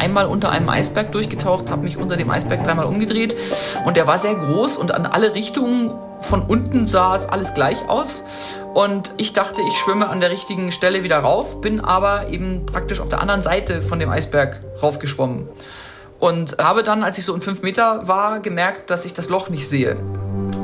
einmal unter einem Eisberg durchgetaucht, habe mich unter dem Eisberg dreimal umgedreht und der war sehr groß und an alle Richtungen von unten sah es alles gleich aus und ich dachte, ich schwimme an der richtigen Stelle wieder rauf, bin aber eben praktisch auf der anderen Seite von dem Eisberg raufgeschwommen und habe dann, als ich so in fünf Meter war, gemerkt, dass ich das Loch nicht sehe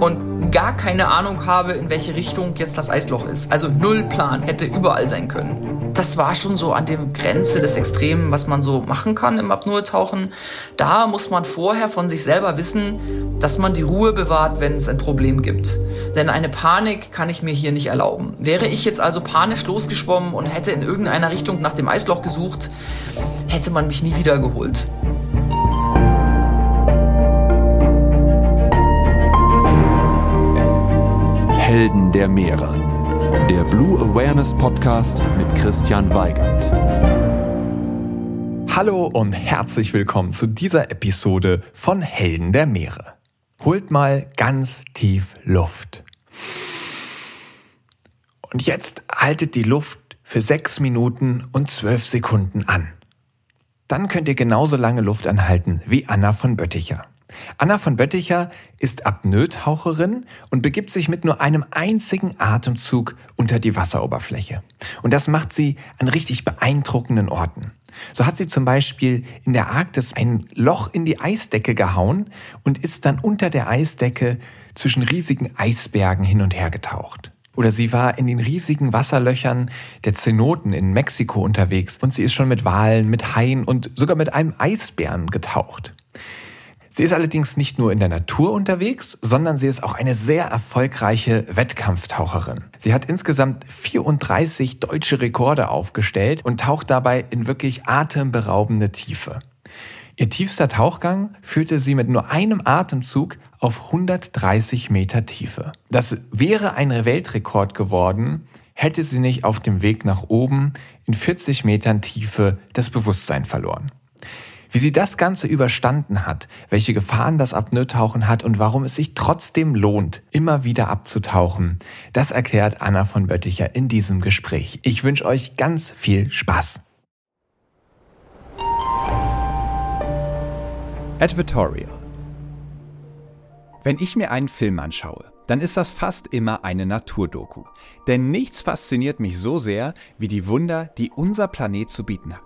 und gar keine Ahnung habe, in welche Richtung jetzt das Eisloch ist. Also null Plan, hätte überall sein können. Das war schon so an der Grenze des Extremen, was man so machen kann im Apnoe-Tauchen. Da muss man vorher von sich selber wissen, dass man die Ruhe bewahrt, wenn es ein Problem gibt. Denn eine Panik kann ich mir hier nicht erlauben. Wäre ich jetzt also panisch losgeschwommen und hätte in irgendeiner Richtung nach dem Eisloch gesucht, hätte man mich nie wiedergeholt. Helden der Meere. Der Blue Awareness Podcast mit Christian Weigand. Hallo und herzlich willkommen zu dieser Episode von Helden der Meere. Holt mal ganz tief Luft. Und jetzt haltet die Luft für sechs Minuten und zwölf Sekunden an. Dann könnt ihr genauso lange Luft anhalten wie Anna von Bötticher. Anna von Bötticher ist Apnoe-Taucherin und begibt sich mit nur einem einzigen Atemzug unter die Wasseroberfläche. Und das macht sie an richtig beeindruckenden Orten. So hat sie zum Beispiel in der Arktis ein Loch in die Eisdecke gehauen und ist dann unter der Eisdecke zwischen riesigen Eisbergen hin und her getaucht. Oder sie war in den riesigen Wasserlöchern der Zenoten in Mexiko unterwegs und sie ist schon mit Walen, mit Haien und sogar mit einem Eisbären getaucht. Sie ist allerdings nicht nur in der Natur unterwegs, sondern sie ist auch eine sehr erfolgreiche Wettkampftaucherin. Sie hat insgesamt 34 deutsche Rekorde aufgestellt und taucht dabei in wirklich atemberaubende Tiefe. Ihr tiefster Tauchgang führte sie mit nur einem Atemzug auf 130 Meter Tiefe. Das wäre ein Weltrekord geworden, hätte sie nicht auf dem Weg nach oben in 40 Metern Tiefe das Bewusstsein verloren. Wie sie das Ganze überstanden hat, welche Gefahren das Apnoe-Tauchen hat und warum es sich trotzdem lohnt, immer wieder abzutauchen, das erklärt Anna von Bötticher in diesem Gespräch. Ich wünsche euch ganz viel Spaß. Advertorial Wenn ich mir einen Film anschaue, dann ist das fast immer eine Naturdoku. Denn nichts fasziniert mich so sehr wie die Wunder, die unser Planet zu bieten hat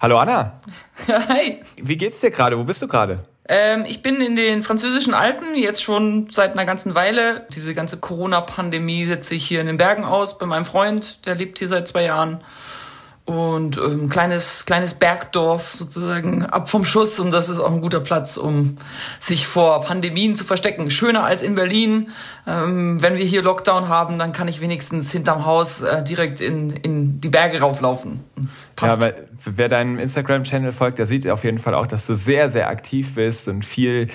Hallo Anna. Hi. Wie geht's dir gerade? Wo bist du gerade? Ähm, ich bin in den französischen Alpen jetzt schon seit einer ganzen Weile. Diese ganze Corona-Pandemie setze ich hier in den Bergen aus bei meinem Freund, der lebt hier seit zwei Jahren und ähm, kleines kleines Bergdorf sozusagen ab vom Schuss und das ist auch ein guter Platz, um sich vor Pandemien zu verstecken. Schöner als in Berlin. Ähm, wenn wir hier Lockdown haben, dann kann ich wenigstens hinterm Haus äh, direkt in in die Berge rauflaufen. Passt. Ja, weil wer deinem Instagram-Channel folgt, der sieht auf jeden Fall auch, dass du sehr sehr aktiv bist und viel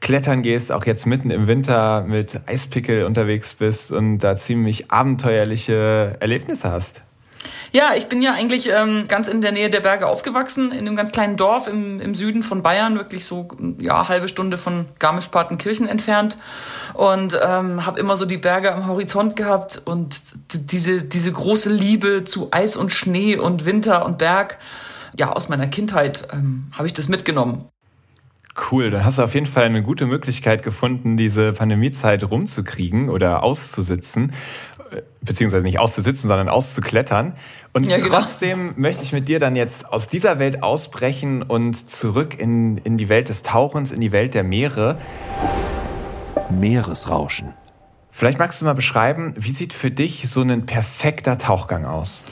klettern gehst, auch jetzt mitten im Winter mit Eispickel unterwegs bist und da ziemlich abenteuerliche Erlebnisse hast. Ja, ich bin ja eigentlich ähm, ganz in der Nähe der Berge aufgewachsen, in einem ganz kleinen Dorf im, im Süden von Bayern, wirklich so ja halbe Stunde von Garmisch-Partenkirchen entfernt und ähm, habe immer so die Berge am Horizont gehabt und diese diese große Liebe zu Eis und Schnee und Winter und Berg. Ja, aus meiner Kindheit ähm, habe ich das mitgenommen. Cool, dann hast du auf jeden Fall eine gute Möglichkeit gefunden, diese Pandemiezeit rumzukriegen oder auszusitzen beziehungsweise nicht auszusitzen, sondern auszuklettern. Und ja, genau. trotzdem möchte ich mit dir dann jetzt aus dieser Welt ausbrechen und zurück in, in die Welt des Tauchens, in die Welt der Meere. Meeresrauschen. Vielleicht magst du mal beschreiben, wie sieht für dich so ein perfekter Tauchgang aus?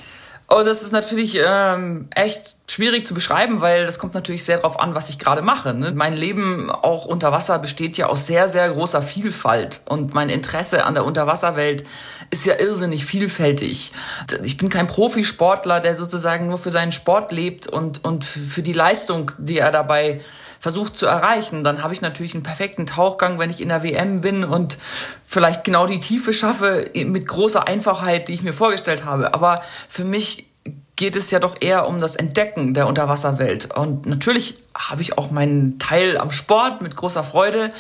Oh, das ist natürlich ähm, echt schwierig zu beschreiben, weil das kommt natürlich sehr darauf an, was ich gerade mache. Ne? Mein Leben auch unter Wasser besteht ja aus sehr, sehr großer Vielfalt. Und mein Interesse an der Unterwasserwelt ist ja irrsinnig vielfältig. Ich bin kein Profisportler, der sozusagen nur für seinen Sport lebt und, und für die Leistung, die er dabei versucht zu erreichen. Dann habe ich natürlich einen perfekten Tauchgang, wenn ich in der WM bin und vielleicht genau die Tiefe schaffe mit großer Einfachheit, die ich mir vorgestellt habe. Aber für mich geht es ja doch eher um das Entdecken der Unterwasserwelt. Und natürlich habe ich auch meinen Teil am Sport mit großer Freude.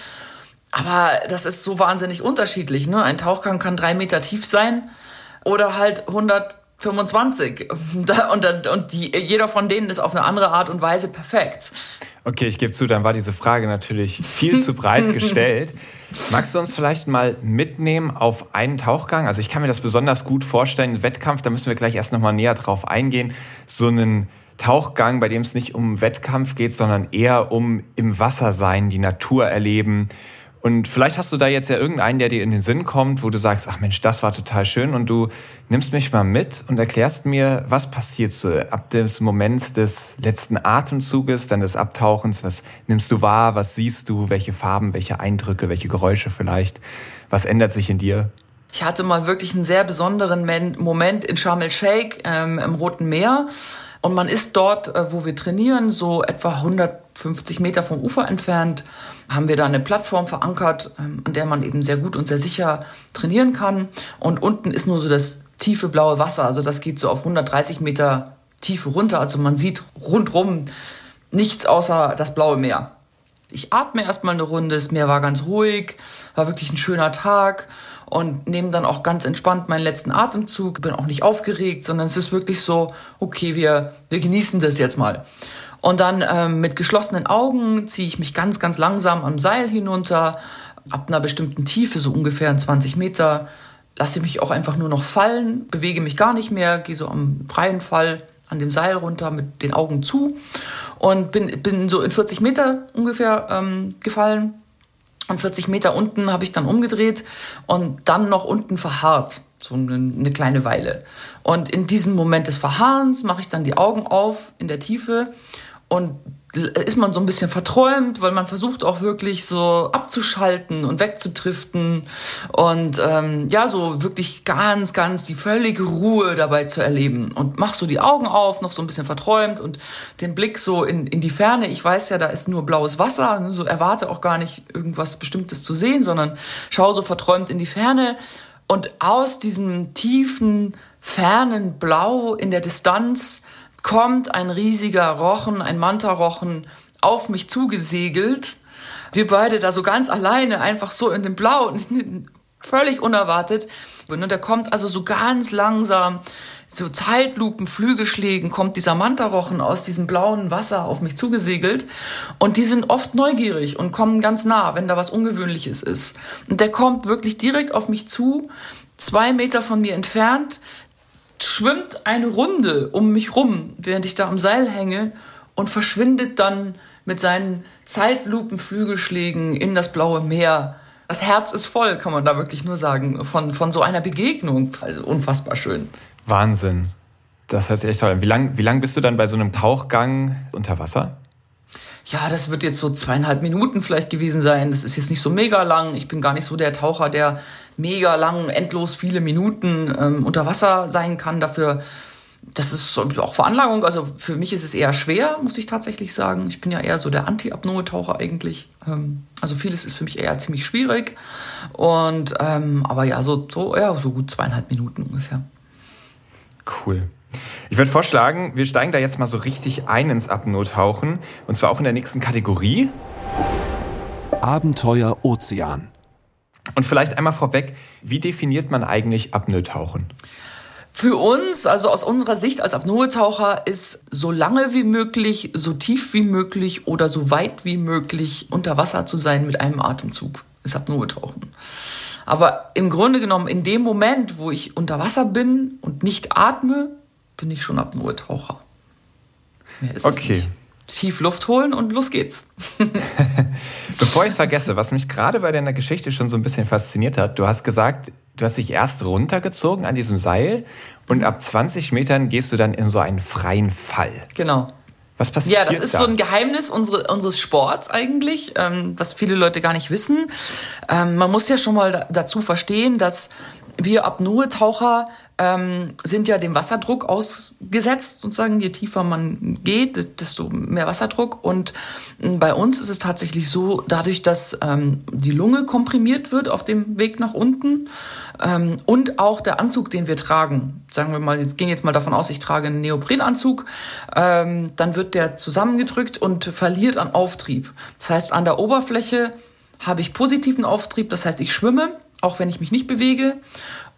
Aber das ist so wahnsinnig unterschiedlich. Ne? Ein Tauchgang kann drei Meter tief sein oder halt 125. Und, und die, jeder von denen ist auf eine andere Art und Weise perfekt. Okay, ich gebe zu, dann war diese Frage natürlich viel zu breit gestellt. Magst du uns vielleicht mal mitnehmen auf einen Tauchgang? Also ich kann mir das besonders gut vorstellen, Wettkampf, da müssen wir gleich erst nochmal näher drauf eingehen. So einen Tauchgang, bei dem es nicht um Wettkampf geht, sondern eher um im Wasser sein, die Natur erleben, und vielleicht hast du da jetzt ja irgendeinen, der dir in den Sinn kommt, wo du sagst, ach Mensch, das war total schön. Und du nimmst mich mal mit und erklärst mir, was passiert so ab des Moments des letzten Atemzuges, dann des Abtauchens, was nimmst du wahr, was siehst du, welche Farben, welche Eindrücke, welche Geräusche vielleicht, was ändert sich in dir? Ich hatte mal wirklich einen sehr besonderen Moment in Sharm el-Sheikh ähm, im Roten Meer. Und man ist dort, äh, wo wir trainieren, so etwa 150 Meter vom Ufer entfernt, haben wir da eine Plattform verankert, ähm, an der man eben sehr gut und sehr sicher trainieren kann. Und unten ist nur so das tiefe blaue Wasser, also das geht so auf 130 Meter Tiefe runter. Also man sieht rundrum nichts außer das blaue Meer. Ich atme erstmal eine Runde, das Meer war ganz ruhig, war wirklich ein schöner Tag und nehme dann auch ganz entspannt meinen letzten Atemzug, bin auch nicht aufgeregt, sondern es ist wirklich so, okay, wir, wir genießen das jetzt mal. Und dann ähm, mit geschlossenen Augen ziehe ich mich ganz, ganz langsam am Seil hinunter, ab einer bestimmten Tiefe, so ungefähr 20 Meter, lasse mich auch einfach nur noch fallen, bewege mich gar nicht mehr, gehe so am freien Fall an dem Seil runter mit den Augen zu und bin, bin so in 40 Meter ungefähr ähm, gefallen und 40 Meter unten habe ich dann umgedreht und dann noch unten verharrt. So eine, eine kleine Weile. Und in diesem Moment des Verharrens mache ich dann die Augen auf in der Tiefe und ist man so ein bisschen verträumt, weil man versucht auch wirklich so abzuschalten und wegzutriften und ähm, ja, so wirklich ganz, ganz die völlige Ruhe dabei zu erleben. Und mach so die Augen auf, noch so ein bisschen verträumt und den Blick so in, in die Ferne. Ich weiß ja, da ist nur blaues Wasser, ne, so erwarte auch gar nicht irgendwas Bestimmtes zu sehen, sondern schau so verträumt in die Ferne und aus diesem tiefen, fernen Blau in der Distanz kommt ein riesiger Rochen, ein Manta-Rochen auf mich zugesegelt. Wir beide da so ganz alleine, einfach so in dem Blau, völlig unerwartet. Und der kommt also so ganz langsam, so Zeitlupen, Flügelschlägen, kommt dieser Mantarochen aus diesem blauen Wasser auf mich zugesegelt. Und die sind oft neugierig und kommen ganz nah, wenn da was Ungewöhnliches ist. Und der kommt wirklich direkt auf mich zu, zwei Meter von mir entfernt, schwimmt eine Runde um mich rum, während ich da am Seil hänge und verschwindet dann mit seinen Zeitlupenflügelschlägen in das blaue Meer. Das Herz ist voll, kann man da wirklich nur sagen, von, von so einer Begegnung. Also unfassbar schön. Wahnsinn. Das hört sich echt toll an. Wie lange wie lang bist du dann bei so einem Tauchgang unter Wasser? Ja, das wird jetzt so zweieinhalb Minuten vielleicht gewesen sein. Das ist jetzt nicht so mega lang. Ich bin gar nicht so der Taucher, der mega lang, endlos viele Minuten ähm, unter Wasser sein kann. Dafür, das ist auch Veranlagung. Also für mich ist es eher schwer, muss ich tatsächlich sagen. Ich bin ja eher so der Anti-Apnoe-Taucher eigentlich. Ähm, also vieles ist für mich eher ziemlich schwierig. Und ähm, aber ja, so, so, ja, so gut zweieinhalb Minuten ungefähr. Cool. Ich würde vorschlagen, wir steigen da jetzt mal so richtig ein ins Apnoe-Tauchen. Und zwar auch in der nächsten Kategorie. Abenteuer Ozean. Und vielleicht einmal vorweg, wie definiert man eigentlich Apnoe-Tauchen? Für uns, also aus unserer Sicht als Apnoe-Taucher, ist so lange wie möglich, so tief wie möglich oder so weit wie möglich unter Wasser zu sein mit einem Atemzug. Ist Apnoe-Tauchen. Aber im Grunde genommen, in dem Moment, wo ich unter Wasser bin und nicht atme, bin ich schon Apnoe-Taucher. Mehr ist okay. Tief Luft holen und los geht's. Bevor ich es vergesse, was mich gerade bei deiner Geschichte schon so ein bisschen fasziniert hat, du hast gesagt, du hast dich erst runtergezogen an diesem Seil und ab 20 Metern gehst du dann in so einen freien Fall. Genau. Was passiert Ja, das ist da? so ein Geheimnis unsere, unseres Sports eigentlich, ähm, was viele Leute gar nicht wissen. Ähm, man muss ja schon mal da, dazu verstehen, dass wir Apnoe-Taucher ähm, sind ja dem Wasserdruck ausgesetzt, sozusagen. Je tiefer man geht, desto mehr Wasserdruck. Und ähm, bei uns ist es tatsächlich so, dadurch, dass ähm, die Lunge komprimiert wird auf dem Weg nach unten ähm, und auch der Anzug, den wir tragen, sagen wir mal, jetzt gehen jetzt mal davon aus, ich trage einen Neoprenanzug, ähm, dann wird der zusammengedrückt und verliert an Auftrieb. Das heißt, an der Oberfläche habe ich positiven Auftrieb, das heißt, ich schwimme, auch wenn ich mich nicht bewege.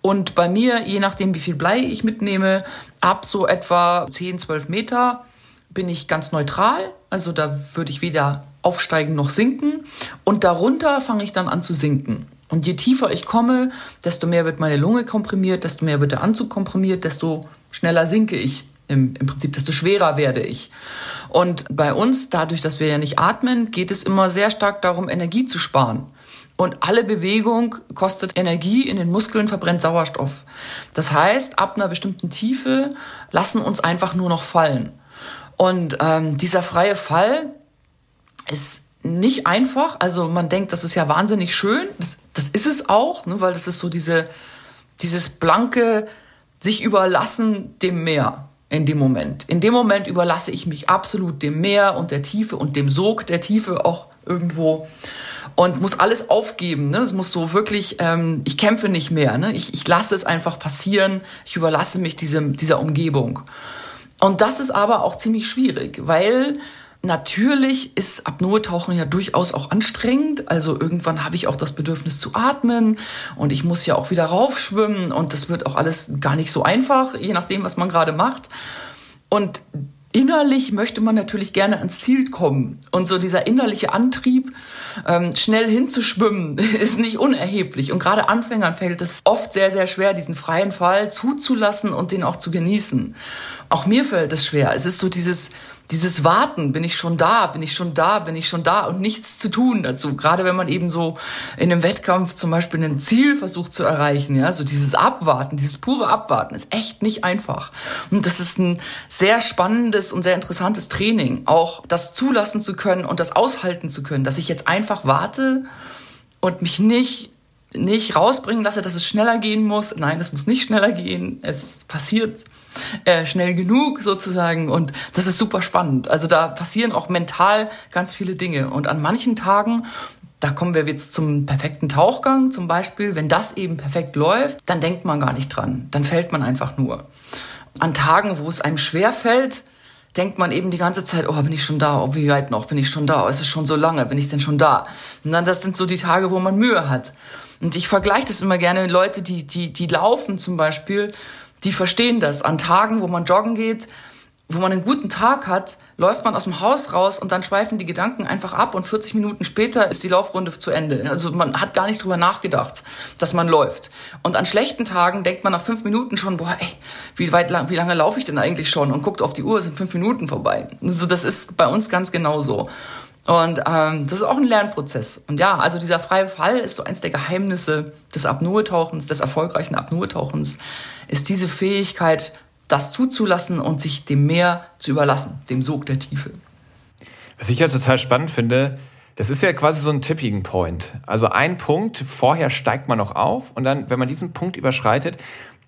Und bei mir, je nachdem, wie viel Blei ich mitnehme, ab so etwa 10, 12 Meter bin ich ganz neutral. Also da würde ich weder aufsteigen noch sinken. Und darunter fange ich dann an zu sinken. Und je tiefer ich komme, desto mehr wird meine Lunge komprimiert, desto mehr wird der Anzug komprimiert, desto schneller sinke ich. Im, Im Prinzip, desto schwerer werde ich. Und bei uns, dadurch, dass wir ja nicht atmen, geht es immer sehr stark darum, Energie zu sparen. Und alle Bewegung kostet Energie, in den Muskeln verbrennt Sauerstoff. Das heißt, ab einer bestimmten Tiefe lassen uns einfach nur noch fallen. Und ähm, dieser freie Fall ist nicht einfach. Also man denkt, das ist ja wahnsinnig schön. Das, das ist es auch, ne, weil das ist so diese, dieses blanke sich überlassen dem Meer in dem Moment. In dem Moment überlasse ich mich absolut dem Meer und der Tiefe und dem Sog der Tiefe auch irgendwo und muss alles aufgeben. Ne? Es muss so wirklich, ähm, ich kämpfe nicht mehr. Ne? Ich, ich lasse es einfach passieren. Ich überlasse mich diesem, dieser Umgebung. Und das ist aber auch ziemlich schwierig, weil Natürlich ist Apnoe-Tauchen ja durchaus auch anstrengend. Also irgendwann habe ich auch das Bedürfnis zu atmen und ich muss ja auch wieder raufschwimmen und das wird auch alles gar nicht so einfach, je nachdem, was man gerade macht. Und innerlich möchte man natürlich gerne ans Ziel kommen. Und so dieser innerliche Antrieb, ähm, schnell hinzuschwimmen, ist nicht unerheblich. Und gerade Anfängern fällt es oft sehr, sehr schwer, diesen freien Fall zuzulassen und den auch zu genießen. Auch mir fällt es schwer. Es ist so dieses, dieses Warten, bin ich schon da, bin ich schon da, bin ich schon da und nichts zu tun dazu. Gerade wenn man eben so in einem Wettkampf zum Beispiel ein Ziel versucht zu erreichen, ja, so dieses Abwarten, dieses pure Abwarten ist echt nicht einfach. Und das ist ein sehr spannendes und sehr interessantes Training, auch das zulassen zu können und das aushalten zu können, dass ich jetzt einfach warte und mich nicht nicht rausbringen lasse, dass es schneller gehen muss. Nein, es muss nicht schneller gehen. Es passiert äh, schnell genug sozusagen und das ist super spannend. Also da passieren auch mental ganz viele Dinge und an manchen Tagen da kommen wir jetzt zum perfekten Tauchgang zum Beispiel. Wenn das eben perfekt läuft, dann denkt man gar nicht dran. Dann fällt man einfach nur. An Tagen, wo es einem schwer fällt, denkt man eben die ganze Zeit, oh, bin ich schon da? Oh, wie weit noch? Bin ich schon da? Oh, ist es schon so lange? Bin ich denn schon da? Und dann, das sind so die Tage, wo man Mühe hat. Und ich vergleiche das immer gerne. Leute, die, die, die laufen zum Beispiel, die verstehen das. An Tagen, wo man joggen geht, wo man einen guten Tag hat, läuft man aus dem Haus raus und dann schweifen die Gedanken einfach ab und 40 Minuten später ist die Laufrunde zu Ende. Also man hat gar nicht drüber nachgedacht, dass man läuft. Und an schlechten Tagen denkt man nach fünf Minuten schon, boah, ey, wie weit, wie lange laufe ich denn eigentlich schon? Und guckt auf die Uhr, sind fünf Minuten vorbei. Also das ist bei uns ganz genauso. Und ähm, das ist auch ein Lernprozess. Und ja, also dieser freie Fall ist so eins der Geheimnisse des Apnoe-Tauchens, des erfolgreichen Apnoe-Tauchens, ist diese Fähigkeit, das zuzulassen und sich dem Meer zu überlassen, dem Sog der Tiefe. Was ich ja total spannend finde, das ist ja quasi so ein Tipping Point. Also ein Punkt, vorher steigt man noch auf und dann, wenn man diesen Punkt überschreitet,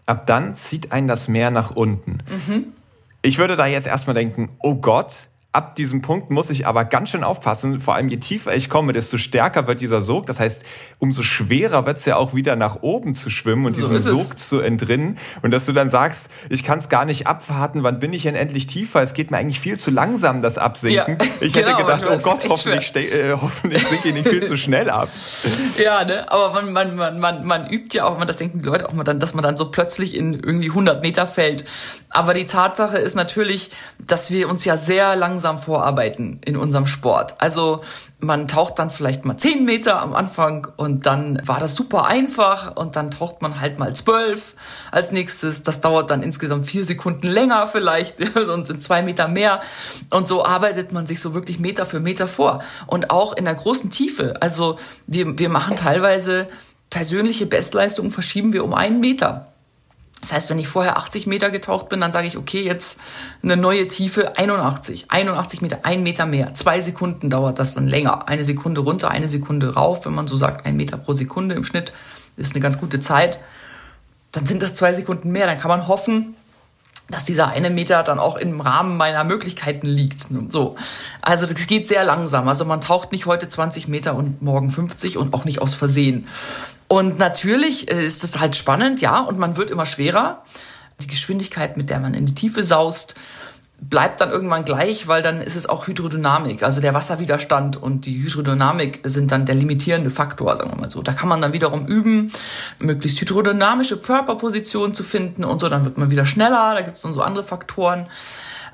ab dann zieht einen das Meer nach unten. Mhm. Ich würde da jetzt erstmal denken, oh Gott, Ab diesem Punkt muss ich aber ganz schön aufpassen. Vor allem je tiefer ich komme, desto stärker wird dieser Sog. Das heißt, umso schwerer wird es ja auch wieder nach oben zu schwimmen und so diesem Sog zu entrinnen. Und dass du dann sagst, ich kann es gar nicht abwarten, wann bin ich denn endlich tiefer? Es geht mir eigentlich viel zu langsam, das Absinken. Ja, ich genau, hätte gedacht, oh Gott, hoffentlich, äh, hoffentlich sinke ich nicht viel zu schnell ab. Ja, ne? aber man, man, man, man, man übt ja auch, das denken die Leute auch mal dann, dass man dann so plötzlich in irgendwie 100 Meter fällt. Aber die Tatsache ist natürlich, dass wir uns ja sehr langsam vorarbeiten in unserem Sport. Also man taucht dann vielleicht mal 10 Meter am Anfang und dann war das super einfach und dann taucht man halt mal 12 als nächstes. Das dauert dann insgesamt vier Sekunden länger vielleicht und sind zwei Meter mehr. Und so arbeitet man sich so wirklich Meter für Meter vor. Und auch in der großen Tiefe. Also wir, wir machen teilweise persönliche Bestleistungen verschieben wir um einen Meter. Das heißt, wenn ich vorher 80 Meter getaucht bin, dann sage ich, okay, jetzt eine neue Tiefe 81. 81 Meter, ein Meter mehr. Zwei Sekunden dauert das dann länger. Eine Sekunde runter, eine Sekunde rauf, wenn man so sagt, ein Meter pro Sekunde im Schnitt ist eine ganz gute Zeit. Dann sind das zwei Sekunden mehr. Dann kann man hoffen, dass dieser eine Meter dann auch im Rahmen meiner Möglichkeiten liegt so. Also es geht sehr langsam. Also man taucht nicht heute 20 Meter und morgen 50 und auch nicht aus Versehen. Und natürlich äh, ist es halt spannend, ja, und man wird immer schwerer. Die Geschwindigkeit, mit der man in die Tiefe saust, bleibt dann irgendwann gleich, weil dann ist es auch Hydrodynamik, also der Wasserwiderstand und die Hydrodynamik sind dann der limitierende Faktor, sagen wir mal so. Da kann man dann wiederum üben, möglichst hydrodynamische Körperpositionen zu finden und so, dann wird man wieder schneller, da gibt es dann so andere Faktoren.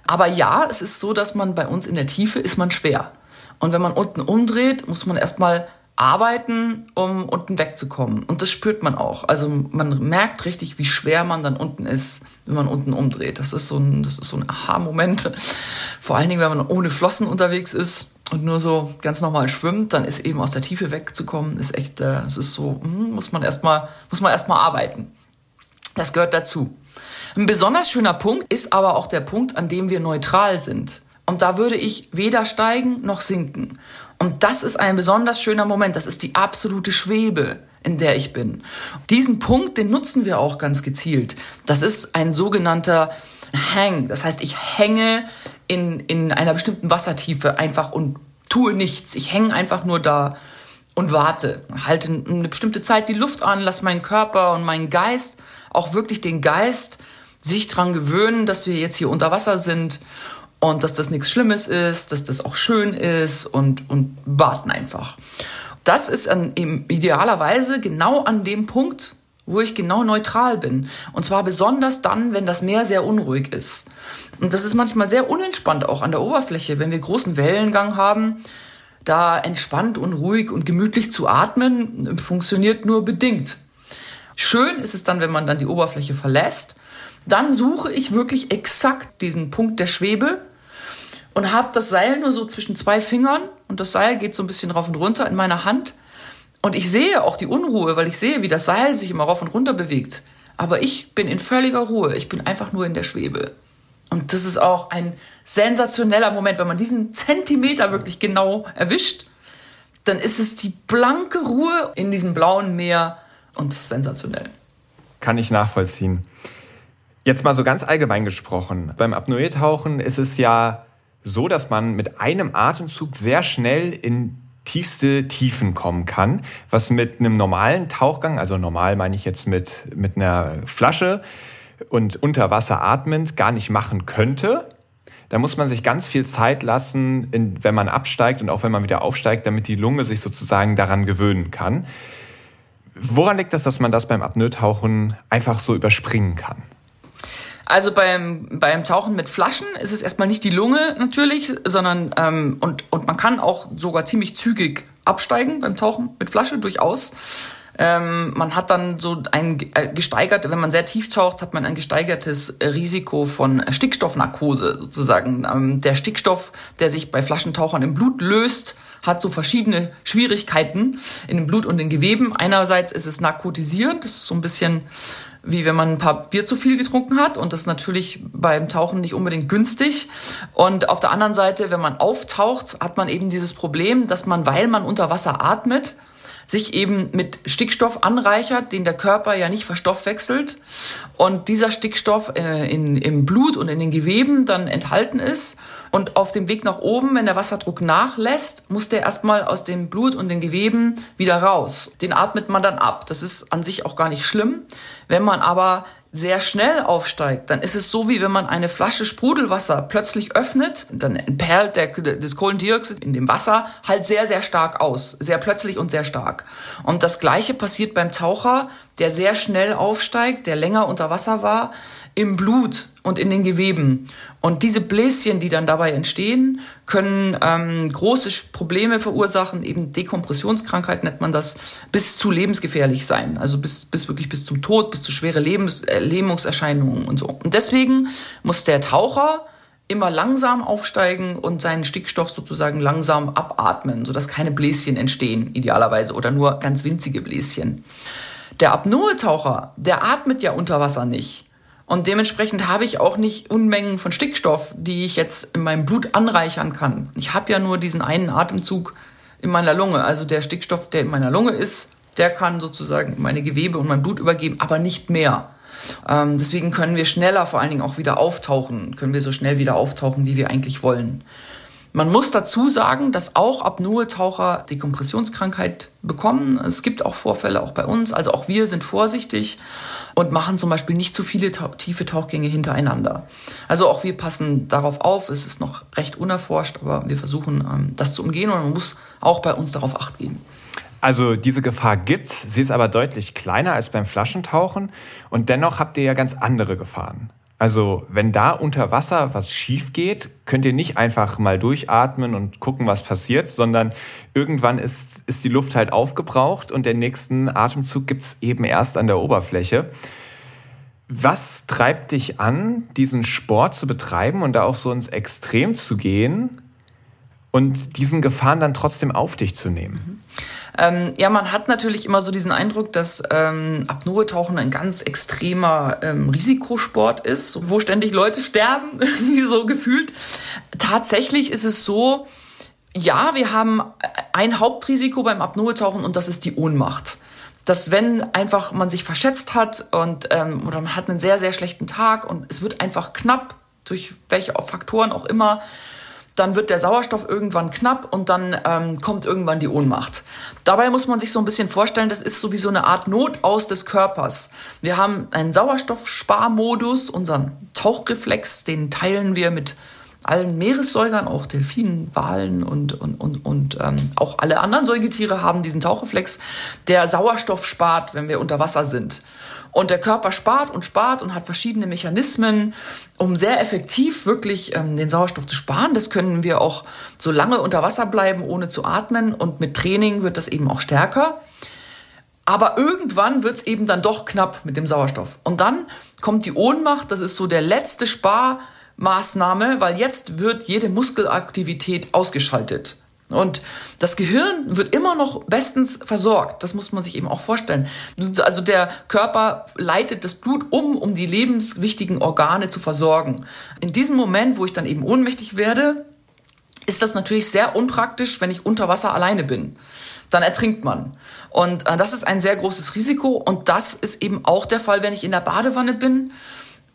Aber ja, es ist so, dass man bei uns in der Tiefe ist man schwer. Und wenn man unten umdreht, muss man erstmal arbeiten, um unten wegzukommen. Und das spürt man auch. Also man merkt richtig, wie schwer man dann unten ist, wenn man unten umdreht. Das ist so ein, so ein Aha-Moment. Vor allen Dingen, wenn man ohne Flossen unterwegs ist und nur so ganz normal schwimmt, dann ist eben aus der Tiefe wegzukommen, ist echt, äh, es ist so, hm, muss man erstmal, muss man erstmal arbeiten. Das gehört dazu. Ein besonders schöner Punkt ist aber auch der Punkt, an dem wir neutral sind. Und da würde ich weder steigen noch sinken. Und das ist ein besonders schöner Moment. Das ist die absolute Schwebe, in der ich bin. Diesen Punkt, den nutzen wir auch ganz gezielt. Das ist ein sogenannter Hang. Das heißt, ich hänge in, in einer bestimmten Wassertiefe einfach und tue nichts. Ich hänge einfach nur da und warte. Halte eine bestimmte Zeit die Luft an, lasse meinen Körper und meinen Geist, auch wirklich den Geist, sich dran gewöhnen, dass wir jetzt hier unter Wasser sind und dass das nichts Schlimmes ist, dass das auch schön ist und, und warten einfach. Das ist an, eben idealerweise genau an dem Punkt, wo ich genau neutral bin. Und zwar besonders dann, wenn das Meer sehr unruhig ist. Und das ist manchmal sehr unentspannt auch an der Oberfläche, wenn wir großen Wellengang haben. Da entspannt und ruhig und gemütlich zu atmen, funktioniert nur bedingt. Schön ist es dann, wenn man dann die Oberfläche verlässt. Dann suche ich wirklich exakt diesen Punkt der Schwebe und habe das Seil nur so zwischen zwei Fingern und das Seil geht so ein bisschen rauf und runter in meiner Hand. Und ich sehe auch die Unruhe, weil ich sehe, wie das Seil sich immer rauf und runter bewegt. Aber ich bin in völliger Ruhe. Ich bin einfach nur in der Schwebe. Und das ist auch ein sensationeller Moment, wenn man diesen Zentimeter wirklich genau erwischt. Dann ist es die blanke Ruhe in diesem blauen Meer und das ist sensationell. Kann ich nachvollziehen. Jetzt mal so ganz allgemein gesprochen. Beim Apnoe-Tauchen ist es ja so, dass man mit einem Atemzug sehr schnell in tiefste Tiefen kommen kann, was mit einem normalen Tauchgang, also normal meine ich jetzt mit, mit einer Flasche und unter Wasser atmend, gar nicht machen könnte. Da muss man sich ganz viel Zeit lassen, in, wenn man absteigt und auch wenn man wieder aufsteigt, damit die Lunge sich sozusagen daran gewöhnen kann. Woran liegt das, dass man das beim Apnoe-Tauchen einfach so überspringen kann? Also beim, beim Tauchen mit Flaschen ist es erstmal nicht die Lunge natürlich, sondern ähm, und, und man kann auch sogar ziemlich zügig absteigen beim Tauchen mit Flasche durchaus. Ähm, man hat dann so ein äh, gesteigert, wenn man sehr tief taucht, hat man ein gesteigertes Risiko von Stickstoffnarkose sozusagen. Ähm, der Stickstoff, der sich bei Flaschentauchern im Blut löst, hat so verschiedene Schwierigkeiten in dem Blut und den Geweben. Einerseits ist es narkotisierend, das ist so ein bisschen wie wenn man ein paar Bier zu viel getrunken hat und das ist natürlich beim Tauchen nicht unbedingt günstig. Und auf der anderen Seite, wenn man auftaucht, hat man eben dieses Problem, dass man, weil man unter Wasser atmet, sich eben mit Stickstoff anreichert, den der Körper ja nicht verstoffwechselt und dieser Stickstoff äh, in, im Blut und in den Geweben dann enthalten ist und auf dem Weg nach oben, wenn der Wasserdruck nachlässt, muss der erstmal aus dem Blut und den Geweben wieder raus. Den atmet man dann ab. Das ist an sich auch gar nicht schlimm. Wenn man aber sehr schnell aufsteigt, dann ist es so, wie wenn man eine Flasche Sprudelwasser plötzlich öffnet, dann perlt der, das Kohlendioxid in dem Wasser halt sehr, sehr stark aus. Sehr plötzlich und sehr stark. Und das Gleiche passiert beim Taucher, der sehr schnell aufsteigt, der länger unter Wasser war, im Blut und in den Geweben. Und diese Bläschen, die dann dabei entstehen, können ähm, große Probleme verursachen, eben Dekompressionskrankheit nennt man das, bis zu lebensgefährlich sein. Also bis, bis wirklich bis zum Tod, bis zu schwere Lebens äh, Lähmungserscheinungen und so. Und deswegen muss der Taucher immer langsam aufsteigen und seinen Stickstoff sozusagen langsam abatmen, sodass keine Bläschen entstehen, idealerweise, oder nur ganz winzige Bläschen. Der Apnoe-Taucher, der atmet ja unter Wasser nicht. Und dementsprechend habe ich auch nicht Unmengen von Stickstoff, die ich jetzt in meinem Blut anreichern kann. Ich habe ja nur diesen einen Atemzug in meiner Lunge. Also der Stickstoff, der in meiner Lunge ist, der kann sozusagen meine Gewebe und mein Blut übergeben, aber nicht mehr. Ähm, deswegen können wir schneller vor allen Dingen auch wieder auftauchen, können wir so schnell wieder auftauchen, wie wir eigentlich wollen. Man muss dazu sagen, dass auch Apnoe-Taucher Dekompressionskrankheit bekommen. Es gibt auch Vorfälle auch bei uns. Also auch wir sind vorsichtig und machen zum Beispiel nicht zu viele tiefe Tauchgänge hintereinander. Also auch wir passen darauf auf. Es ist noch recht unerforscht, aber wir versuchen, ähm, das zu umgehen und man muss auch bei uns darauf acht geben. Also diese Gefahr gibt's, sie ist aber deutlich kleiner als beim Flaschentauchen und dennoch habt ihr ja ganz andere Gefahren. Also wenn da unter Wasser was schief geht, könnt ihr nicht einfach mal durchatmen und gucken, was passiert, sondern irgendwann ist, ist die Luft halt aufgebraucht und den nächsten Atemzug gibt's eben erst an der Oberfläche. Was treibt dich an, diesen Sport zu betreiben und da auch so ins Extrem zu gehen und diesen Gefahren dann trotzdem auf dich zu nehmen? Ähm, ja, man hat natürlich immer so diesen Eindruck, dass ähm, Apnoe-Tauchen ein ganz extremer ähm, Risikosport ist, wo ständig Leute sterben, so gefühlt. Tatsächlich ist es so, ja, wir haben ein Hauptrisiko beim Apnoe-Tauchen und das ist die Ohnmacht dass wenn einfach man sich verschätzt hat und ähm, oder man hat einen sehr sehr schlechten Tag und es wird einfach knapp durch welche Faktoren auch immer dann wird der Sauerstoff irgendwann knapp und dann ähm, kommt irgendwann die Ohnmacht. Dabei muss man sich so ein bisschen vorstellen, das ist sowieso eine Art Notaus des Körpers. Wir haben einen Sauerstoffsparmodus, unseren Tauchreflex, den teilen wir mit allen Meeressäugern, auch Delfinen, Walen und, und, und, und ähm, auch alle anderen Säugetiere haben diesen Tauchreflex, der Sauerstoff spart, wenn wir unter Wasser sind. Und der Körper spart und spart und hat verschiedene Mechanismen, um sehr effektiv wirklich ähm, den Sauerstoff zu sparen. Das können wir auch so lange unter Wasser bleiben, ohne zu atmen. Und mit Training wird das eben auch stärker. Aber irgendwann wird es eben dann doch knapp mit dem Sauerstoff. Und dann kommt die Ohnmacht, das ist so der letzte Sparmaßnahme, weil jetzt wird jede Muskelaktivität ausgeschaltet. Und das Gehirn wird immer noch bestens versorgt. Das muss man sich eben auch vorstellen. Also der Körper leitet das Blut um, um die lebenswichtigen Organe zu versorgen. In diesem Moment, wo ich dann eben ohnmächtig werde, ist das natürlich sehr unpraktisch, wenn ich unter Wasser alleine bin. Dann ertrinkt man. Und äh, das ist ein sehr großes Risiko. Und das ist eben auch der Fall, wenn ich in der Badewanne bin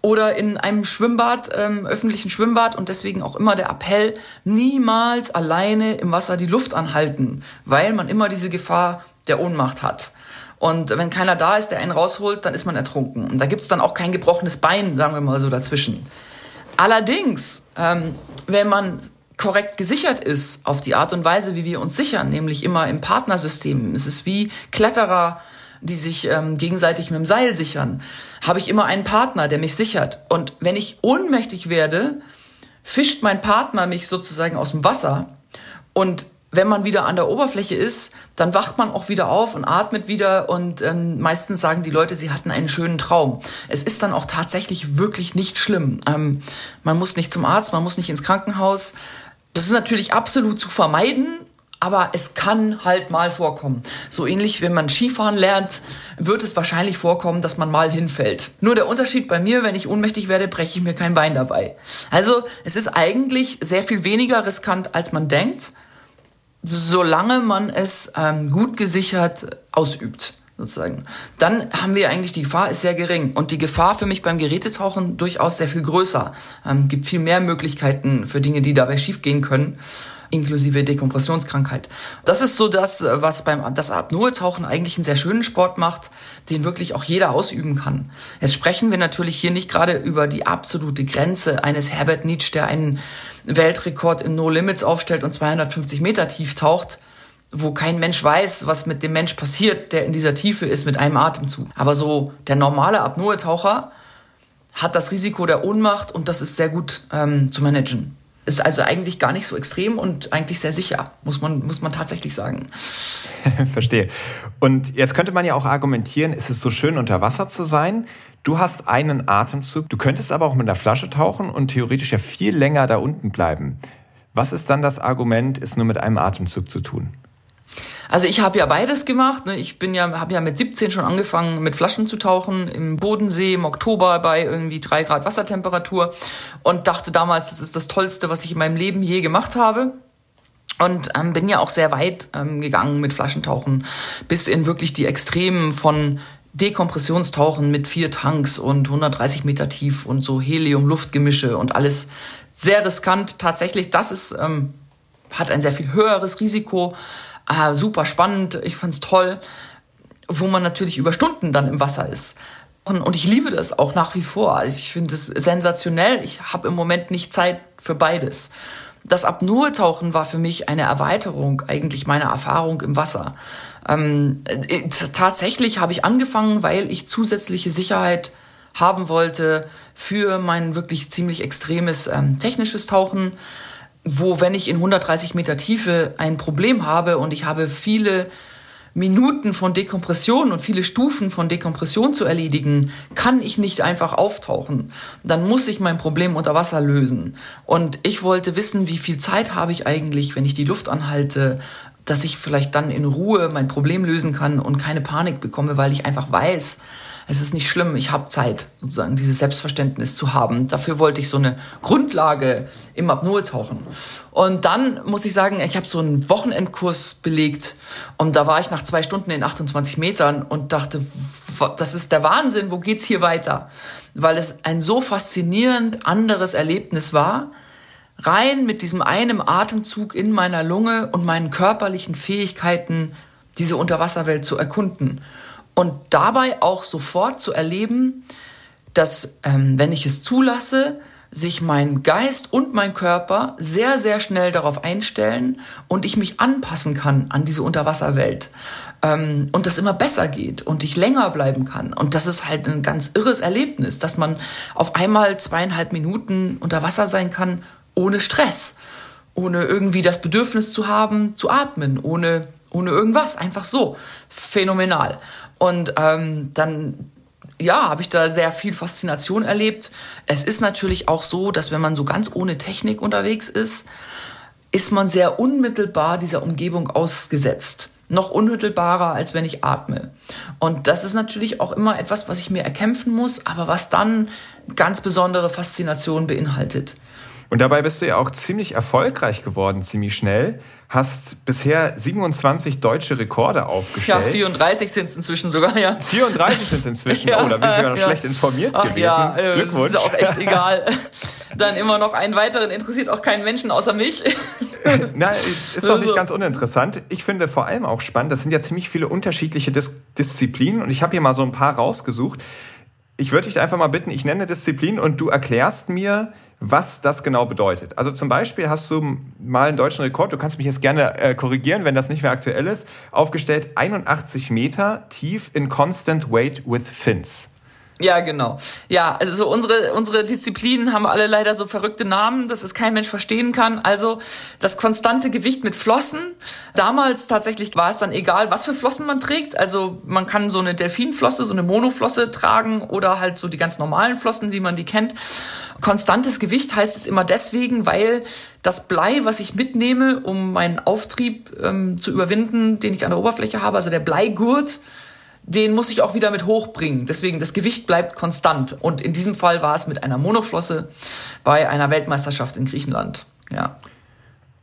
oder in einem Schwimmbad, ähm, öffentlichen Schwimmbad und deswegen auch immer der Appell, niemals alleine im Wasser die Luft anhalten, weil man immer diese Gefahr der Ohnmacht hat. Und wenn keiner da ist, der einen rausholt, dann ist man ertrunken. Und da gibt's dann auch kein gebrochenes Bein, sagen wir mal so, dazwischen. Allerdings, ähm, wenn man korrekt gesichert ist auf die Art und Weise, wie wir uns sichern, nämlich immer im Partnersystem, es ist wie Kletterer, die sich ähm, gegenseitig mit dem Seil sichern, habe ich immer einen Partner, der mich sichert. Und wenn ich ohnmächtig werde, fischt mein Partner mich sozusagen aus dem Wasser. Und wenn man wieder an der Oberfläche ist, dann wacht man auch wieder auf und atmet wieder und ähm, meistens sagen die Leute, sie hatten einen schönen Traum. Es ist dann auch tatsächlich wirklich nicht schlimm. Ähm, man muss nicht zum Arzt, man muss nicht ins Krankenhaus. Das ist natürlich absolut zu vermeiden, aber es kann halt mal vorkommen. So ähnlich, wenn man Skifahren lernt, wird es wahrscheinlich vorkommen, dass man mal hinfällt. Nur der Unterschied bei mir, wenn ich ohnmächtig werde, breche ich mir kein Bein dabei. Also es ist eigentlich sehr viel weniger riskant, als man denkt. solange man es ähm, gut gesichert ausübt sozusagen. Dann haben wir eigentlich, die Gefahr ist sehr gering. Und die Gefahr für mich beim Gerätetauchen durchaus sehr viel größer. Ähm, gibt viel mehr Möglichkeiten für Dinge, die dabei schiefgehen können inklusive Dekompressionskrankheit. Das ist so das, was beim das Apnoe-Tauchen eigentlich einen sehr schönen Sport macht, den wirklich auch jeder ausüben kann. Jetzt sprechen wir natürlich hier nicht gerade über die absolute Grenze eines Herbert Nietzsche, der einen Weltrekord im No Limits aufstellt und 250 Meter tief taucht wo kein Mensch weiß, was mit dem Mensch passiert, der in dieser Tiefe ist mit einem Atemzug. Aber so der normale Apnoe-Taucher hat das Risiko der Ohnmacht und das ist sehr gut ähm, zu managen. Ist also eigentlich gar nicht so extrem und eigentlich sehr sicher, muss man, muss man tatsächlich sagen. Verstehe. Und jetzt könnte man ja auch argumentieren, ist es so schön unter Wasser zu sein? Du hast einen Atemzug, du könntest aber auch mit einer Flasche tauchen und theoretisch ja viel länger da unten bleiben. Was ist dann das Argument, es nur mit einem Atemzug zu tun? Also ich habe ja beides gemacht. Ne? Ich bin ja, habe ja mit 17 schon angefangen, mit Flaschen zu tauchen im Bodensee im Oktober bei irgendwie drei Grad Wassertemperatur und dachte damals, das ist das Tollste, was ich in meinem Leben je gemacht habe. Und ähm, bin ja auch sehr weit ähm, gegangen mit Flaschentauchen, bis in wirklich die Extremen von Dekompressionstauchen mit vier Tanks und 130 Meter tief und so Helium-Luftgemische und alles sehr riskant. Tatsächlich, das ist, ähm, hat ein sehr viel höheres Risiko, ah, super spannend, ich fand's toll, wo man natürlich über Stunden dann im Wasser ist. Und, ich liebe das auch nach wie vor. Also ich finde es sensationell. Ich habe im Moment nicht Zeit für beides. Das Apnoe-Tauchen war für mich eine Erweiterung eigentlich meiner Erfahrung im Wasser. Ähm, äh, tatsächlich habe ich angefangen, weil ich zusätzliche Sicherheit haben wollte für mein wirklich ziemlich extremes ähm, technisches Tauchen wo, wenn ich in 130 Meter Tiefe ein Problem habe und ich habe viele Minuten von Dekompression und viele Stufen von Dekompression zu erledigen, kann ich nicht einfach auftauchen. Dann muss ich mein Problem unter Wasser lösen. Und ich wollte wissen, wie viel Zeit habe ich eigentlich, wenn ich die Luft anhalte, dass ich vielleicht dann in Ruhe mein Problem lösen kann und keine Panik bekomme, weil ich einfach weiß, es ist nicht schlimm, ich habe Zeit, sozusagen dieses Selbstverständnis zu haben. Dafür wollte ich so eine Grundlage im Apnoe tauchen. Und dann muss ich sagen, ich habe so einen Wochenendkurs belegt und da war ich nach zwei Stunden in 28 Metern und dachte, das ist der Wahnsinn, wo geht's hier weiter? Weil es ein so faszinierend anderes Erlebnis war, rein mit diesem einen Atemzug in meiner Lunge und meinen körperlichen Fähigkeiten diese Unterwasserwelt zu erkunden. Und dabei auch sofort zu erleben, dass, ähm, wenn ich es zulasse, sich mein Geist und mein Körper sehr, sehr schnell darauf einstellen und ich mich anpassen kann an diese Unterwasserwelt. Ähm, und das immer besser geht und ich länger bleiben kann. Und das ist halt ein ganz irres Erlebnis, dass man auf einmal zweieinhalb Minuten unter Wasser sein kann, ohne Stress, ohne irgendwie das Bedürfnis zu haben, zu atmen, ohne, ohne irgendwas, einfach so. Phänomenal. Und ähm, dann ja, habe ich da sehr viel Faszination erlebt. Es ist natürlich auch so, dass wenn man so ganz ohne Technik unterwegs ist, ist man sehr unmittelbar dieser Umgebung ausgesetzt. Noch unmittelbarer, als wenn ich atme. Und das ist natürlich auch immer etwas, was ich mir erkämpfen muss, aber was dann ganz besondere Faszination beinhaltet. Und dabei bist du ja auch ziemlich erfolgreich geworden, ziemlich schnell. Hast bisher 27 deutsche Rekorde aufgestellt. Ja, 34 sind es inzwischen sogar, ja. 34 sind es inzwischen. ja, oh, da bin ich sogar noch ja. schlecht informiert Ach, gewesen. Ja, äh, Glückwunsch. Das ist auch echt egal. Dann immer noch einen weiteren interessiert auch keinen Menschen außer mich. Nein, ist doch nicht ganz uninteressant. Ich finde vor allem auch spannend, das sind ja ziemlich viele unterschiedliche Dis Disziplinen und ich habe hier mal so ein paar rausgesucht. Ich würde dich einfach mal bitten, ich nenne Disziplin und du erklärst mir, was das genau bedeutet. Also zum Beispiel hast du mal einen deutschen Rekord, du kannst mich jetzt gerne äh, korrigieren, wenn das nicht mehr aktuell ist, aufgestellt 81 Meter tief in Constant Weight with Fins. Ja, genau. Ja, also so unsere, unsere Disziplinen haben alle leider so verrückte Namen, dass es kein Mensch verstehen kann. Also das konstante Gewicht mit Flossen. Damals tatsächlich war es dann egal, was für Flossen man trägt. Also man kann so eine Delfinflosse, so eine Monoflosse tragen oder halt so die ganz normalen Flossen, wie man die kennt. Konstantes Gewicht heißt es immer deswegen, weil das Blei, was ich mitnehme, um meinen Auftrieb ähm, zu überwinden, den ich an der Oberfläche habe, also der Bleigurt, den muss ich auch wieder mit hochbringen. Deswegen, das Gewicht bleibt konstant. Und in diesem Fall war es mit einer Monoflosse bei einer Weltmeisterschaft in Griechenland. Ja.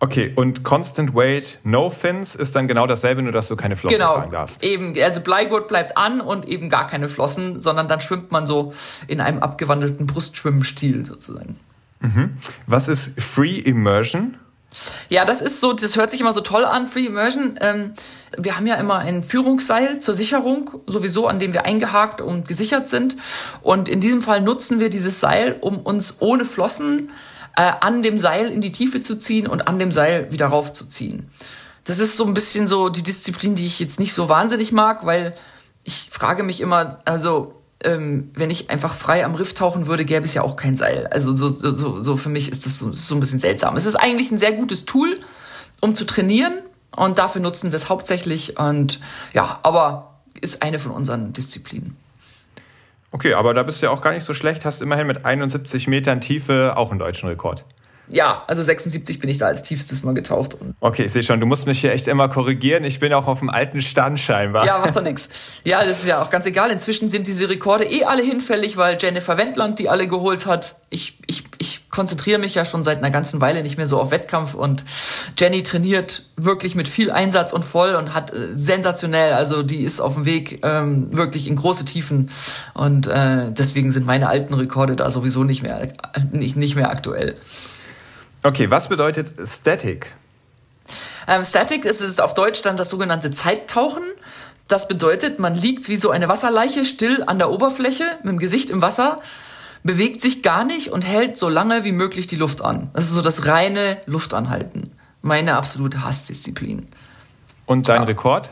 Okay, und Constant Weight, No Fins ist dann genau dasselbe, nur dass du keine Flossen genau, tragen darfst. Eben, also Bleigurt bleibt an und eben gar keine Flossen, sondern dann schwimmt man so in einem abgewandelten Brustschwimmstil sozusagen. Mhm. Was ist Free Immersion? Ja, das ist so, das hört sich immer so toll an, Free Immersion. Ähm, wir haben ja immer ein Führungsseil zur Sicherung, sowieso, an dem wir eingehakt und gesichert sind. Und in diesem Fall nutzen wir dieses Seil, um uns ohne Flossen äh, an dem Seil in die Tiefe zu ziehen und an dem Seil wieder raufzuziehen. Das ist so ein bisschen so die Disziplin, die ich jetzt nicht so wahnsinnig mag, weil ich frage mich immer, also ähm, wenn ich einfach frei am Riff tauchen würde, gäbe es ja auch kein Seil. Also so, so, so für mich ist das so, so ein bisschen seltsam. Es ist eigentlich ein sehr gutes Tool, um zu trainieren und dafür nutzen wir es hauptsächlich und ja, aber ist eine von unseren Disziplinen. Okay, aber da bist du ja auch gar nicht so schlecht, hast immerhin mit 71 Metern Tiefe auch einen deutschen Rekord. Ja, also 76 bin ich da als tiefstes mal getaucht. Okay, ich sehe schon, du musst mich hier echt immer korrigieren. Ich bin auch auf dem alten Stand scheinbar. Ja, macht doch nichts. Ja, das ist ja auch ganz egal. Inzwischen sind diese Rekorde eh alle hinfällig, weil Jennifer Wendland die alle geholt hat. Ich, ich, ich konzentriere mich ja schon seit einer ganzen Weile nicht mehr so auf Wettkampf und Jenny trainiert wirklich mit viel Einsatz und voll und hat äh, sensationell, also die ist auf dem Weg ähm, wirklich in große Tiefen und äh, deswegen sind meine alten Rekorde da sowieso nicht mehr, äh, nicht, nicht mehr aktuell. Okay, was bedeutet Static? Ähm, Static ist es auf Deutsch dann das sogenannte Zeittauchen. Das bedeutet, man liegt wie so eine Wasserleiche still an der Oberfläche mit dem Gesicht im Wasser, bewegt sich gar nicht und hält so lange wie möglich die Luft an. Das ist so das reine Luftanhalten. Meine absolute Hassdisziplin. Und dein ja. Rekord?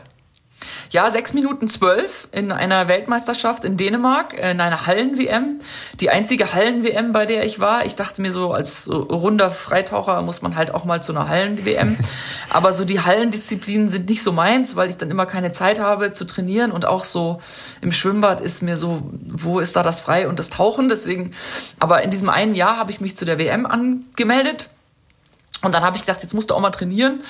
Ja, sechs Minuten zwölf in einer Weltmeisterschaft in Dänemark, in einer Hallen-WM. Die einzige Hallen-WM, bei der ich war. Ich dachte mir so, als runder Freitaucher muss man halt auch mal zu einer Hallen-WM. Aber so die Hallendisziplinen sind nicht so meins, weil ich dann immer keine Zeit habe zu trainieren und auch so im Schwimmbad ist mir so, wo ist da das Frei und das Tauchen? Deswegen, aber in diesem einen Jahr habe ich mich zu der WM angemeldet. Und dann habe ich gesagt, jetzt musst du auch mal trainieren.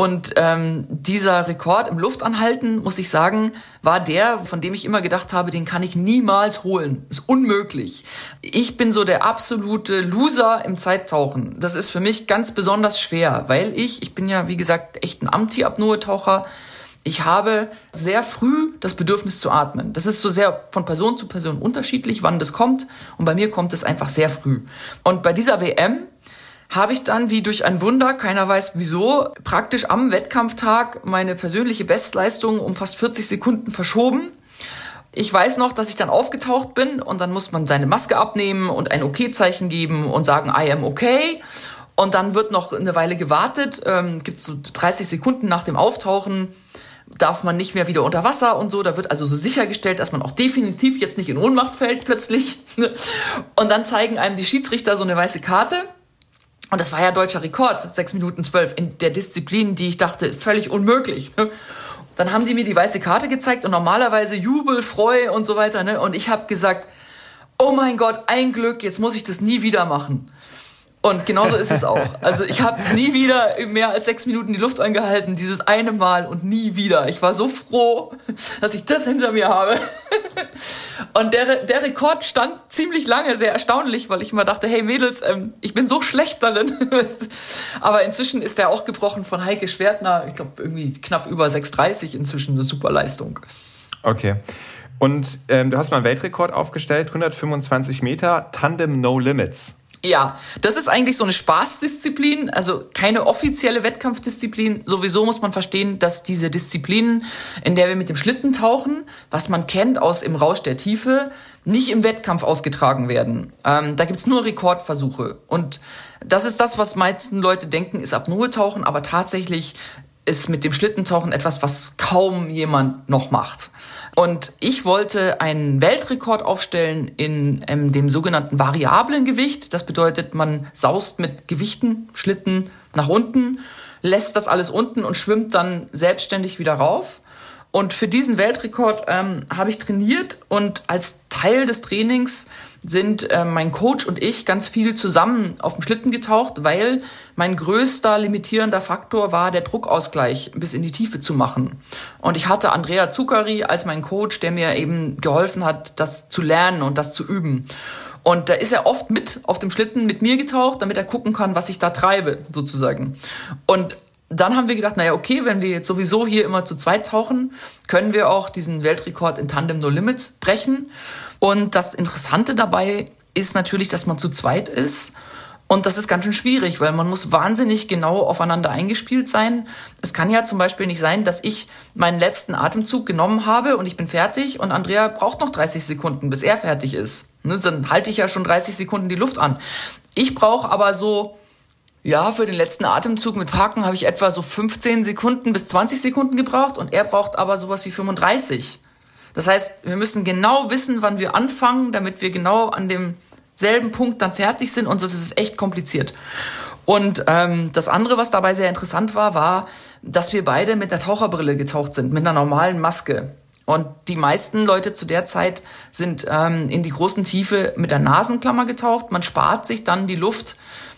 Und ähm, dieser Rekord im Luftanhalten, muss ich sagen, war der, von dem ich immer gedacht habe, den kann ich niemals holen. Ist unmöglich. Ich bin so der absolute Loser im Zeittauchen. Das ist für mich ganz besonders schwer, weil ich, ich bin ja, wie gesagt, echt ein Amti-Apnoe-Taucher. Ich habe sehr früh das Bedürfnis zu atmen. Das ist so sehr von Person zu Person unterschiedlich, wann das kommt. Und bei mir kommt es einfach sehr früh. Und bei dieser WM habe ich dann wie durch ein Wunder, keiner weiß wieso, praktisch am Wettkampftag meine persönliche Bestleistung um fast 40 Sekunden verschoben. Ich weiß noch, dass ich dann aufgetaucht bin und dann muss man seine Maske abnehmen und ein Okay-Zeichen geben und sagen, I am okay. Und dann wird noch eine Weile gewartet, ähm, gibt es so 30 Sekunden nach dem Auftauchen, darf man nicht mehr wieder unter Wasser und so. Da wird also so sichergestellt, dass man auch definitiv jetzt nicht in Ohnmacht fällt plötzlich. Und dann zeigen einem die Schiedsrichter so eine weiße Karte und das war ja deutscher Rekord, 6 Minuten 12 in der Disziplin, die ich dachte, völlig unmöglich. Ne? Dann haben die mir die weiße Karte gezeigt und normalerweise Jubel, Freu und so weiter. Ne? Und ich habe gesagt, oh mein Gott, ein Glück, jetzt muss ich das nie wieder machen. Und genauso ist es auch. Also ich habe nie wieder mehr als sechs Minuten die Luft angehalten, dieses eine Mal und nie wieder. Ich war so froh, dass ich das hinter mir habe. Und der, der Rekord stand ziemlich lange, sehr erstaunlich, weil ich immer dachte, hey Mädels, ähm, ich bin so schlecht darin. Aber inzwischen ist der auch gebrochen von Heike Schwertner, ich glaube irgendwie knapp über 6,30 inzwischen, eine super Leistung. Okay. Und ähm, du hast mal einen Weltrekord aufgestellt, 125 Meter, Tandem No Limits. Ja, das ist eigentlich so eine Spaßdisziplin, also keine offizielle Wettkampfdisziplin. Sowieso muss man verstehen, dass diese Disziplinen, in der wir mit dem Schlitten tauchen, was man kennt aus im Rausch der Tiefe, nicht im Wettkampf ausgetragen werden. Ähm, da gibt's nur Rekordversuche. Und das ist das, was meisten Leute denken, ist Apnoe-Tauchen, aber tatsächlich ist mit dem Schlittentauchen etwas, was kaum jemand noch macht. Und ich wollte einen Weltrekord aufstellen in ähm, dem sogenannten variablen Gewicht. Das bedeutet, man saust mit Gewichten, Schlitten nach unten, lässt das alles unten und schwimmt dann selbstständig wieder rauf. Und für diesen Weltrekord ähm, habe ich trainiert und als Teil des Trainings sind äh, mein Coach und ich ganz viel zusammen auf dem Schlitten getaucht, weil mein größter limitierender Faktor war, der Druckausgleich bis in die Tiefe zu machen. Und ich hatte Andrea Zuccari als mein Coach, der mir eben geholfen hat, das zu lernen und das zu üben. Und da ist er oft mit auf dem Schlitten mit mir getaucht, damit er gucken kann, was ich da treibe, sozusagen. Und dann haben wir gedacht, naja, okay, wenn wir jetzt sowieso hier immer zu zweit tauchen, können wir auch diesen Weltrekord in Tandem No Limits brechen. Und das Interessante dabei ist natürlich, dass man zu zweit ist und das ist ganz schön schwierig, weil man muss wahnsinnig genau aufeinander eingespielt sein. Es kann ja zum Beispiel nicht sein, dass ich meinen letzten Atemzug genommen habe und ich bin fertig und Andrea braucht noch 30 Sekunden, bis er fertig ist. Ne, dann halte ich ja schon 30 Sekunden die Luft an. Ich brauche aber so, ja, für den letzten Atemzug mit Parken habe ich etwa so 15 Sekunden bis 20 Sekunden gebraucht und er braucht aber sowas wie 35. Das heißt, wir müssen genau wissen, wann wir anfangen, damit wir genau an dem selben Punkt dann fertig sind und so ist es echt kompliziert. Und ähm, das andere, was dabei sehr interessant war, war, dass wir beide mit der Taucherbrille getaucht sind, mit einer normalen Maske. Und die meisten Leute zu der Zeit sind ähm, in die großen Tiefe mit der Nasenklammer getaucht. Man spart sich dann die Luft,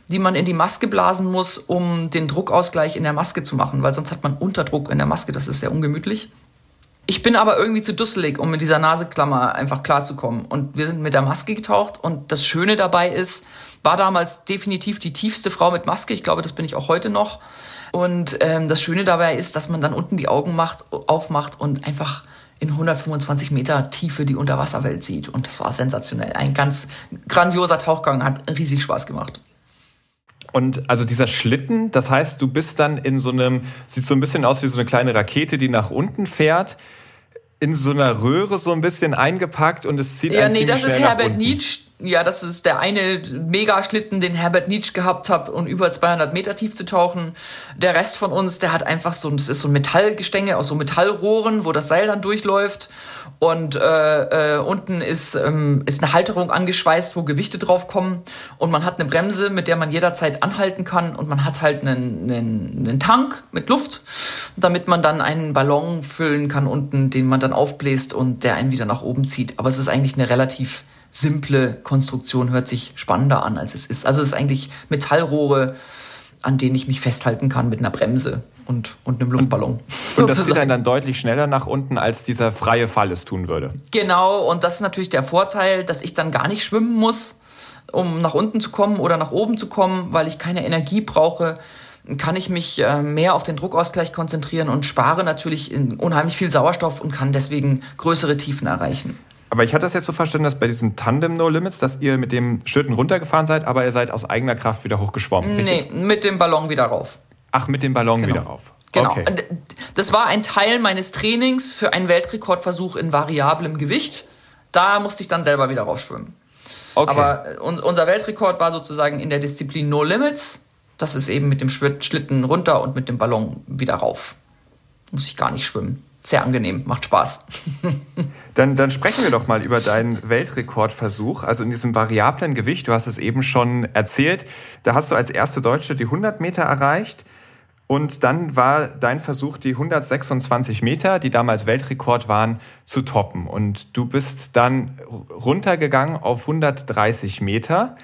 die man in die Maske blasen muss, um den Druckausgleich in der Maske zu machen, weil sonst hat man Unterdruck in der Maske, das ist sehr ungemütlich. Ich bin aber irgendwie zu dusselig, um mit dieser Naseklammer einfach klarzukommen. Und wir sind mit der Maske getaucht. Und das Schöne dabei ist, war damals definitiv die tiefste Frau mit Maske. Ich glaube, das bin ich auch heute noch. Und ähm, das Schöne dabei ist, dass man dann unten die Augen macht, aufmacht und einfach in 125 Meter Tiefe die Unterwasserwelt sieht. Und das war sensationell. Ein ganz grandioser Tauchgang, hat riesig Spaß gemacht. Und also dieser Schlitten, das heißt, du bist dann in so einem, sieht so ein bisschen aus wie so eine kleine Rakete, die nach unten fährt, in so einer Röhre so ein bisschen eingepackt und es zieht ja, einen nee, das ist Herbert Nietzsche ja, das ist der eine Megaschlitten, den Herbert Nietzsche gehabt hat, um über 200 Meter tief zu tauchen. Der Rest von uns, der hat einfach so, das ist so ein Metallgestänge aus so Metallrohren, wo das Seil dann durchläuft. Und äh, äh, unten ist, ähm, ist eine Halterung angeschweißt, wo Gewichte drauf kommen. Und man hat eine Bremse, mit der man jederzeit anhalten kann. Und man hat halt einen, einen, einen Tank mit Luft, damit man dann einen Ballon füllen kann unten, den man dann aufbläst und der einen wieder nach oben zieht. Aber es ist eigentlich eine relativ simple Konstruktion hört sich spannender an, als es ist. Also es ist eigentlich Metallrohre, an denen ich mich festhalten kann mit einer Bremse und, und einem Luftballon. Und das einen dann deutlich schneller nach unten, als dieser freie Fall es tun würde. Genau, und das ist natürlich der Vorteil, dass ich dann gar nicht schwimmen muss, um nach unten zu kommen oder nach oben zu kommen, weil ich keine Energie brauche kann ich mich äh, mehr auf den Druckausgleich konzentrieren und spare natürlich unheimlich viel Sauerstoff und kann deswegen größere Tiefen erreichen. Aber ich hatte das jetzt so verstanden, dass bei diesem Tandem No Limits, dass ihr mit dem Schlitten runtergefahren seid, aber ihr seid aus eigener Kraft wieder hochgeschwommen, richtig? Nee, mit dem Ballon wieder rauf. Ach, mit dem Ballon genau. wieder rauf. Genau. Okay. Das war ein Teil meines Trainings für einen Weltrekordversuch in variablem Gewicht. Da musste ich dann selber wieder raufschwimmen. Okay. Aber äh, unser Weltrekord war sozusagen in der Disziplin No Limits. Das ist eben mit dem Schlitten runter und mit dem Ballon wieder rauf. Muss ich gar nicht schwimmen sehr angenehm, macht Spaß. dann, dann sprechen wir doch mal über deinen Weltrekordversuch, also in diesem variablen Gewicht. Du hast es eben schon erzählt. Da hast du als erste Deutsche die 100 Meter erreicht. Und dann war dein Versuch, die 126 Meter, die damals Weltrekord waren, zu toppen. Und du bist dann runtergegangen auf 130 Meter.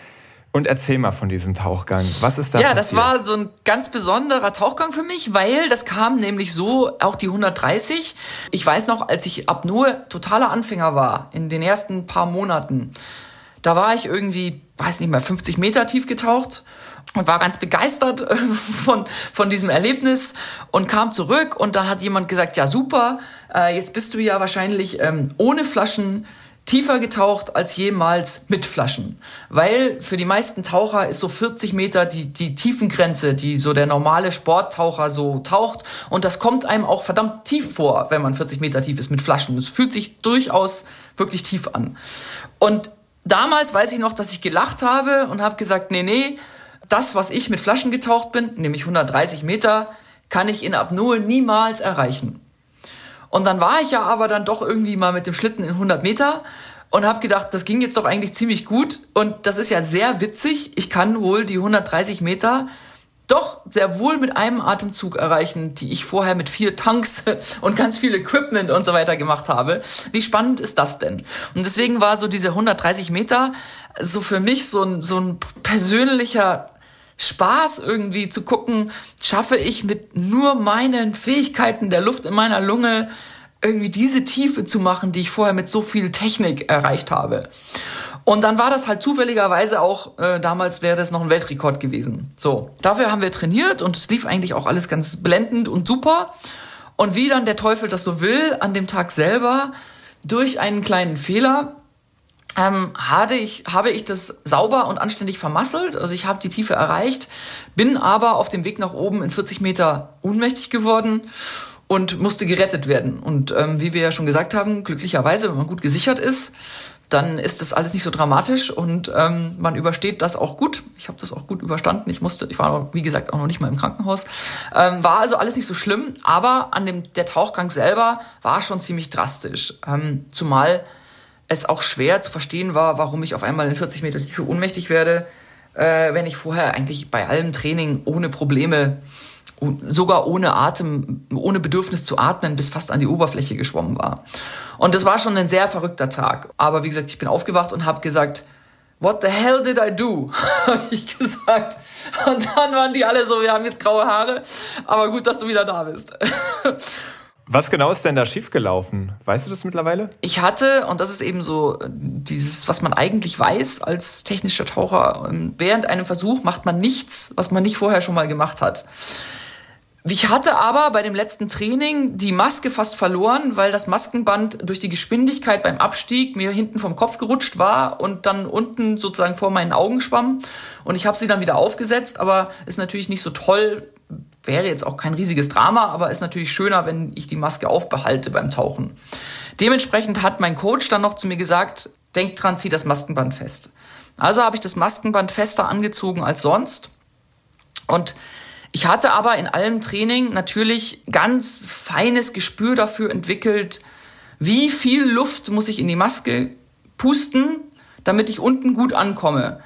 Und erzähl mal von diesem Tauchgang. Was ist da ja, passiert? Ja, das war so ein ganz besonderer Tauchgang für mich, weil das kam nämlich so, auch die 130. Ich weiß noch, als ich ab nur totaler Anfänger war, in den ersten paar Monaten, da war ich irgendwie, weiß nicht mehr, 50 Meter tief getaucht und war ganz begeistert von, von diesem Erlebnis und kam zurück und da hat jemand gesagt, ja super, äh, jetzt bist du ja wahrscheinlich ähm, ohne Flaschen tiefer getaucht als jemals mit Flaschen. Weil für die meisten Taucher ist so 40 Meter die, die Tiefengrenze, die so der normale Sporttaucher so taucht. Und das kommt einem auch verdammt tief vor, wenn man 40 Meter tief ist mit Flaschen. Es fühlt sich durchaus wirklich tief an. Und damals weiß ich noch, dass ich gelacht habe und habe gesagt, nee, nee, das, was ich mit Flaschen getaucht bin, nämlich 130 Meter, kann ich in Apnoe niemals erreichen. Und dann war ich ja aber dann doch irgendwie mal mit dem Schlitten in 100 Meter und habe gedacht, das ging jetzt doch eigentlich ziemlich gut und das ist ja sehr witzig. Ich kann wohl die 130 Meter doch sehr wohl mit einem Atemzug erreichen, die ich vorher mit vier Tanks und ganz viel Equipment und so weiter gemacht habe. Wie spannend ist das denn? Und deswegen war so diese 130 Meter so für mich so ein, so ein persönlicher Spaß irgendwie zu gucken, schaffe ich mit nur meinen Fähigkeiten der Luft in meiner Lunge irgendwie diese Tiefe zu machen, die ich vorher mit so viel Technik erreicht habe. Und dann war das halt zufälligerweise auch, äh, damals wäre das noch ein Weltrekord gewesen. So, dafür haben wir trainiert und es lief eigentlich auch alles ganz blendend und super. Und wie dann der Teufel das so will, an dem Tag selber, durch einen kleinen Fehler, ähm, hatte ich, habe ich das sauber und anständig vermasselt. Also ich habe die Tiefe erreicht, bin aber auf dem Weg nach oben in 40 Meter ohnmächtig geworden und musste gerettet werden. Und ähm, wie wir ja schon gesagt haben, glücklicherweise, wenn man gut gesichert ist, dann ist das alles nicht so dramatisch und ähm, man übersteht das auch gut. Ich habe das auch gut überstanden. Ich musste, ich war wie gesagt auch noch nicht mal im Krankenhaus. Ähm, war also alles nicht so schlimm, aber an dem der Tauchgang selber war schon ziemlich drastisch. Ähm, zumal es auch schwer zu verstehen war, warum ich auf einmal in 40 Meter Tiefe ohnmächtig werde, äh, wenn ich vorher eigentlich bei allem Training ohne Probleme sogar ohne Atem, ohne Bedürfnis zu atmen, bis fast an die Oberfläche geschwommen war. Und das war schon ein sehr verrückter Tag. Aber wie gesagt, ich bin aufgewacht und habe gesagt, What the hell did I do? habe ich gesagt. Und dann waren die alle so, wir haben jetzt graue Haare, aber gut, dass du wieder da bist. Was genau ist denn da schiefgelaufen? Weißt du das mittlerweile? Ich hatte, und das ist eben so dieses, was man eigentlich weiß als technischer Taucher, ähm, während einem Versuch macht man nichts, was man nicht vorher schon mal gemacht hat. Ich hatte aber bei dem letzten Training die Maske fast verloren, weil das Maskenband durch die Geschwindigkeit beim Abstieg mir hinten vom Kopf gerutscht war und dann unten sozusagen vor meinen Augen schwamm. Und ich habe sie dann wieder aufgesetzt, aber ist natürlich nicht so toll. Wäre jetzt auch kein riesiges Drama, aber ist natürlich schöner, wenn ich die Maske aufbehalte beim Tauchen. Dementsprechend hat mein Coach dann noch zu mir gesagt, denk dran, zieh das Maskenband fest. Also habe ich das Maskenband fester angezogen als sonst. Und ich hatte aber in allem Training natürlich ganz feines Gespür dafür entwickelt, wie viel Luft muss ich in die Maske pusten, damit ich unten gut ankomme.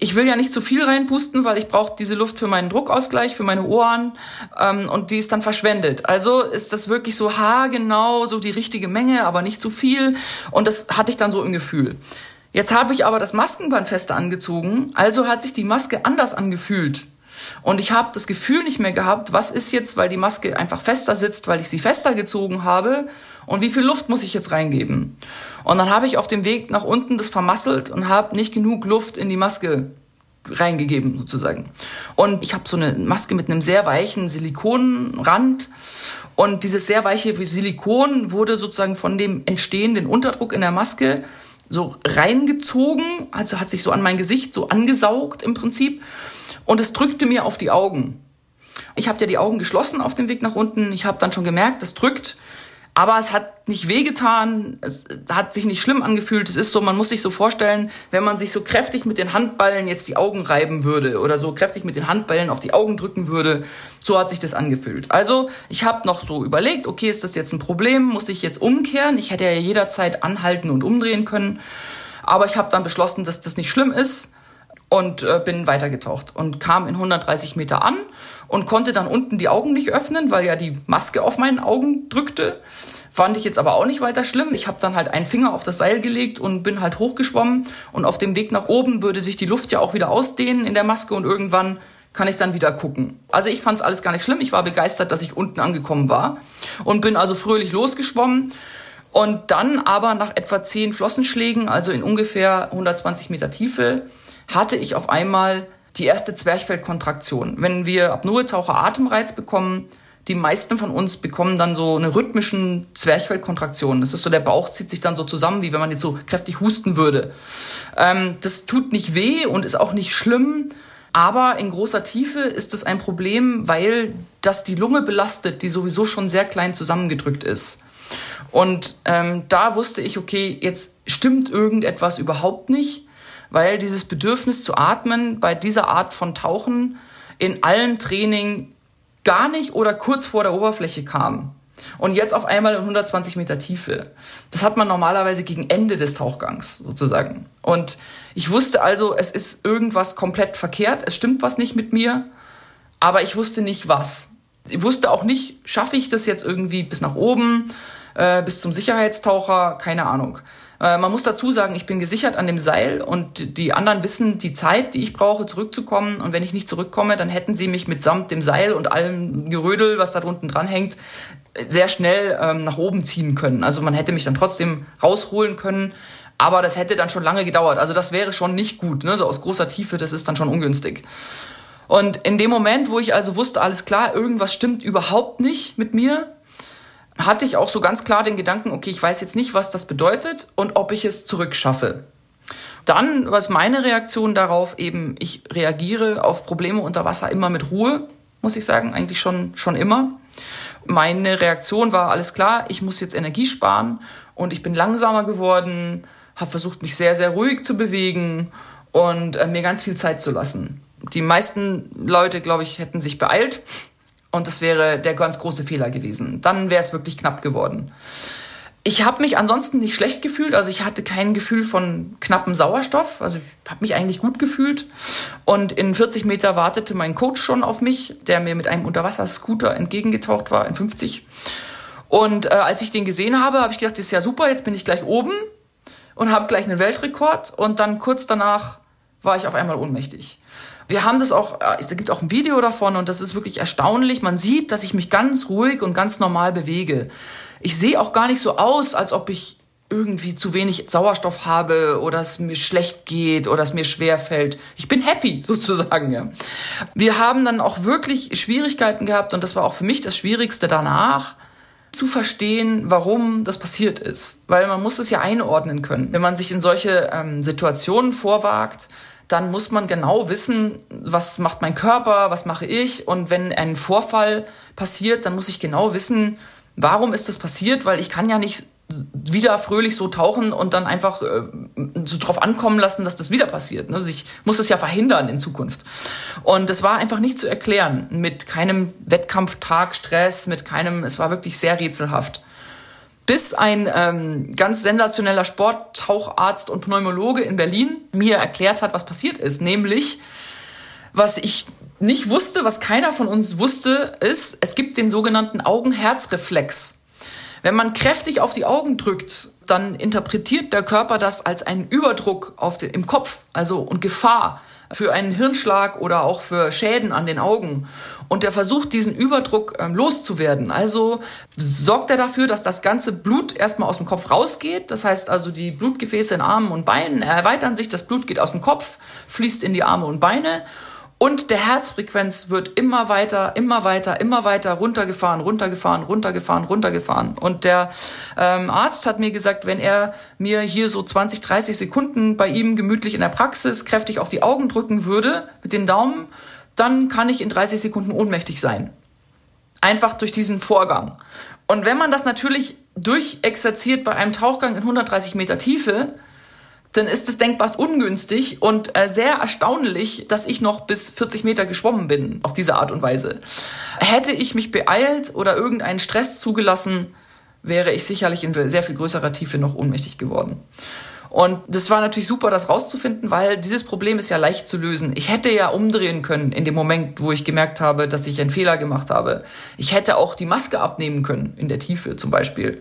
Ich will ja nicht zu viel reinpusten, weil ich brauche diese Luft für meinen Druckausgleich, für meine Ohren ähm, und die ist dann verschwendet. Also ist das wirklich so haargenau, so die richtige Menge, aber nicht zu viel und das hatte ich dann so im Gefühl. Jetzt habe ich aber das Maskenband fester angezogen, also hat sich die Maske anders angefühlt und ich habe das Gefühl nicht mehr gehabt, was ist jetzt, weil die Maske einfach fester sitzt, weil ich sie fester gezogen habe und wie viel Luft muss ich jetzt reingeben. Und dann habe ich auf dem Weg nach unten das vermasselt und habe nicht genug Luft in die Maske reingegeben sozusagen. Und ich habe so eine Maske mit einem sehr weichen Silikonrand und dieses sehr weiche Silikon wurde sozusagen von dem entstehenden Unterdruck in der Maske so reingezogen, also hat sich so an mein Gesicht so angesaugt im Prinzip und es drückte mir auf die Augen. Ich habe ja die Augen geschlossen auf dem Weg nach unten. Ich habe dann schon gemerkt, es drückt, aber es hat nicht wehgetan, es hat sich nicht schlimm angefühlt. Es ist so, man muss sich so vorstellen, wenn man sich so kräftig mit den Handballen jetzt die Augen reiben würde oder so kräftig mit den Handballen auf die Augen drücken würde, so hat sich das angefühlt. Also ich habe noch so überlegt, okay, ist das jetzt ein Problem? Muss ich jetzt umkehren? Ich hätte ja jederzeit anhalten und umdrehen können. Aber ich habe dann beschlossen, dass das nicht schlimm ist und äh, bin weitergetaucht und kam in 130 Meter an und konnte dann unten die Augen nicht öffnen, weil ja die Maske auf meinen Augen drückte. Fand ich jetzt aber auch nicht weiter schlimm. Ich habe dann halt einen Finger auf das Seil gelegt und bin halt hochgeschwommen und auf dem Weg nach oben würde sich die Luft ja auch wieder ausdehnen in der Maske und irgendwann kann ich dann wieder gucken. Also ich fand es alles gar nicht schlimm. Ich war begeistert, dass ich unten angekommen war und bin also fröhlich losgeschwommen. Und dann aber nach etwa zehn Flossenschlägen, also in ungefähr 120 Meter Tiefe, hatte ich auf einmal die erste Zwerchfellkontraktion. Wenn wir Apnoe-Taucher Atemreiz bekommen, die meisten von uns bekommen dann so eine rhythmischen Zwerchfellkontraktion. Das ist so, der Bauch zieht sich dann so zusammen, wie wenn man jetzt so kräftig husten würde. Ähm, das tut nicht weh und ist auch nicht schlimm, aber in großer Tiefe ist das ein Problem, weil das die Lunge belastet, die sowieso schon sehr klein zusammengedrückt ist. Und ähm, da wusste ich, okay, jetzt stimmt irgendetwas überhaupt nicht weil dieses Bedürfnis zu atmen bei dieser Art von Tauchen in allen Training gar nicht oder kurz vor der Oberfläche kam. Und jetzt auf einmal in 120 Meter Tiefe. Das hat man normalerweise gegen Ende des Tauchgangs sozusagen. Und ich wusste also, es ist irgendwas komplett verkehrt, es stimmt was nicht mit mir, aber ich wusste nicht was. Ich wusste auch nicht, schaffe ich das jetzt irgendwie bis nach oben, äh, bis zum Sicherheitstaucher, keine Ahnung. Äh, man muss dazu sagen, ich bin gesichert an dem Seil und die anderen wissen die Zeit, die ich brauche, zurückzukommen. Und wenn ich nicht zurückkomme, dann hätten sie mich mitsamt dem Seil und allem Gerödel, was da drunten dran hängt, sehr schnell ähm, nach oben ziehen können. Also man hätte mich dann trotzdem rausholen können. Aber das hätte dann schon lange gedauert. Also das wäre schon nicht gut. Ne? So aus großer Tiefe, das ist dann schon ungünstig. Und in dem Moment, wo ich also wusste, alles klar, irgendwas stimmt überhaupt nicht mit mir, hatte ich auch so ganz klar den Gedanken, okay, ich weiß jetzt nicht, was das bedeutet und ob ich es zurückschaffe. Dann was meine Reaktion darauf eben, ich reagiere auf Probleme unter Wasser immer mit Ruhe, muss ich sagen, eigentlich schon, schon immer. Meine Reaktion war alles klar, ich muss jetzt Energie sparen und ich bin langsamer geworden, habe versucht, mich sehr, sehr ruhig zu bewegen und äh, mir ganz viel Zeit zu lassen. Die meisten Leute, glaube ich, hätten sich beeilt und das wäre der ganz große Fehler gewesen. Dann wäre es wirklich knapp geworden. Ich habe mich ansonsten nicht schlecht gefühlt, also ich hatte kein Gefühl von knappem Sauerstoff, also ich habe mich eigentlich gut gefühlt. Und in 40 Meter wartete mein Coach schon auf mich, der mir mit einem Unterwasserscooter entgegengetaucht war in 50. Und äh, als ich den gesehen habe, habe ich gedacht, das ist ja super, jetzt bin ich gleich oben und habe gleich einen Weltrekord. Und dann kurz danach war ich auf einmal ohnmächtig. Wir haben das auch, äh, es gibt auch ein Video davon und das ist wirklich erstaunlich. Man sieht, dass ich mich ganz ruhig und ganz normal bewege. Ich sehe auch gar nicht so aus, als ob ich irgendwie zu wenig Sauerstoff habe oder es mir schlecht geht oder es mir schwer fällt. Ich bin happy sozusagen, ja. Wir haben dann auch wirklich Schwierigkeiten gehabt und das war auch für mich das Schwierigste danach zu verstehen, warum das passiert ist. Weil man muss es ja einordnen können. Wenn man sich in solche ähm, Situationen vorwagt, dann muss man genau wissen, was macht mein Körper, was mache ich. Und wenn ein Vorfall passiert, dann muss ich genau wissen, warum ist das passiert, weil ich kann ja nicht wieder fröhlich so tauchen und dann einfach äh, so drauf ankommen lassen, dass das wieder passiert. Ne? Also ich muss das ja verhindern in Zukunft. Und es war einfach nicht zu erklären mit keinem Wettkampftag Stress, mit keinem, es war wirklich sehr rätselhaft bis ein ähm, ganz sensationeller Sporttaucharzt und Pneumologe in Berlin mir erklärt hat, was passiert ist. Nämlich, was ich nicht wusste, was keiner von uns wusste, ist, es gibt den sogenannten Augen-Herz-Reflex. Wenn man kräftig auf die Augen drückt, dann interpretiert der Körper das als einen Überdruck auf den, im Kopf, also und Gefahr für einen Hirnschlag oder auch für Schäden an den Augen. Und er versucht, diesen Überdruck ähm, loszuwerden. Also sorgt er dafür, dass das ganze Blut erstmal aus dem Kopf rausgeht. Das heißt also, die Blutgefäße in Armen und Beinen erweitern sich, das Blut geht aus dem Kopf, fließt in die Arme und Beine und der Herzfrequenz wird immer weiter, immer weiter, immer weiter runtergefahren, runtergefahren, runtergefahren, runtergefahren. Und der ähm, Arzt hat mir gesagt, wenn er mir hier so 20, 30 Sekunden bei ihm gemütlich in der Praxis kräftig auf die Augen drücken würde mit den Daumen, dann kann ich in 30 Sekunden ohnmächtig sein. Einfach durch diesen Vorgang. Und wenn man das natürlich durchexerziert bei einem Tauchgang in 130 Meter Tiefe, dann ist es denkbar ungünstig und äh, sehr erstaunlich, dass ich noch bis 40 Meter geschwommen bin auf diese Art und Weise. Hätte ich mich beeilt oder irgendeinen Stress zugelassen, wäre ich sicherlich in sehr viel größerer Tiefe noch ohnmächtig geworden. Und das war natürlich super, das rauszufinden, weil dieses Problem ist ja leicht zu lösen. Ich hätte ja umdrehen können in dem Moment, wo ich gemerkt habe, dass ich einen Fehler gemacht habe. Ich hätte auch die Maske abnehmen können, in der Tiefe zum Beispiel.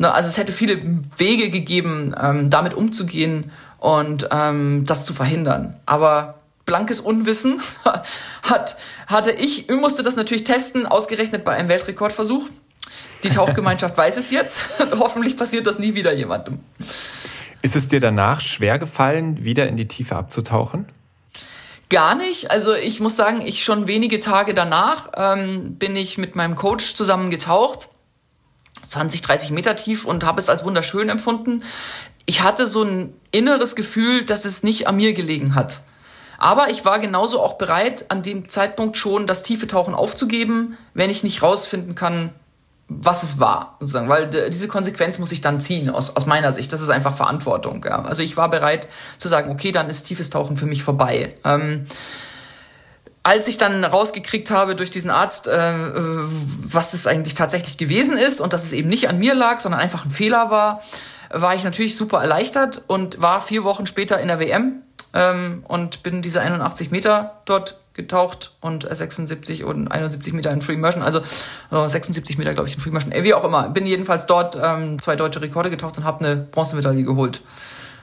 Also es hätte viele Wege gegeben, ähm, damit umzugehen und ähm, das zu verhindern. Aber blankes Unwissen hat, hatte ich, ich musste das natürlich testen, ausgerechnet bei einem Weltrekordversuch. Die Tauchgemeinschaft weiß es jetzt. Hoffentlich passiert das nie wieder jemandem. Ist es dir danach schwer gefallen, wieder in die Tiefe abzutauchen? Gar nicht. Also ich muss sagen, ich schon wenige Tage danach ähm, bin ich mit meinem Coach zusammen getaucht. 20, 30 Meter tief und habe es als wunderschön empfunden. Ich hatte so ein inneres Gefühl, dass es nicht an mir gelegen hat. Aber ich war genauso auch bereit, an dem Zeitpunkt schon das tiefe Tauchen aufzugeben, wenn ich nicht rausfinden kann, was es war, sozusagen, weil diese Konsequenz muss ich dann ziehen, aus, aus meiner Sicht. Das ist einfach Verantwortung. Ja. Also ich war bereit zu sagen, okay, dann ist tiefes Tauchen für mich vorbei. Ähm, als ich dann rausgekriegt habe durch diesen Arzt, äh, was es eigentlich tatsächlich gewesen ist und dass es eben nicht an mir lag, sondern einfach ein Fehler war, war ich natürlich super erleichtert und war vier Wochen später in der WM ähm, und bin diese 81 Meter dort getaucht und 76 und 71 Meter in Free Immersion, also äh, 76 Meter, glaube ich, in Free Immersion. Wie auch immer, bin jedenfalls dort ähm, zwei deutsche Rekorde getaucht und habe eine Bronzemedaille geholt.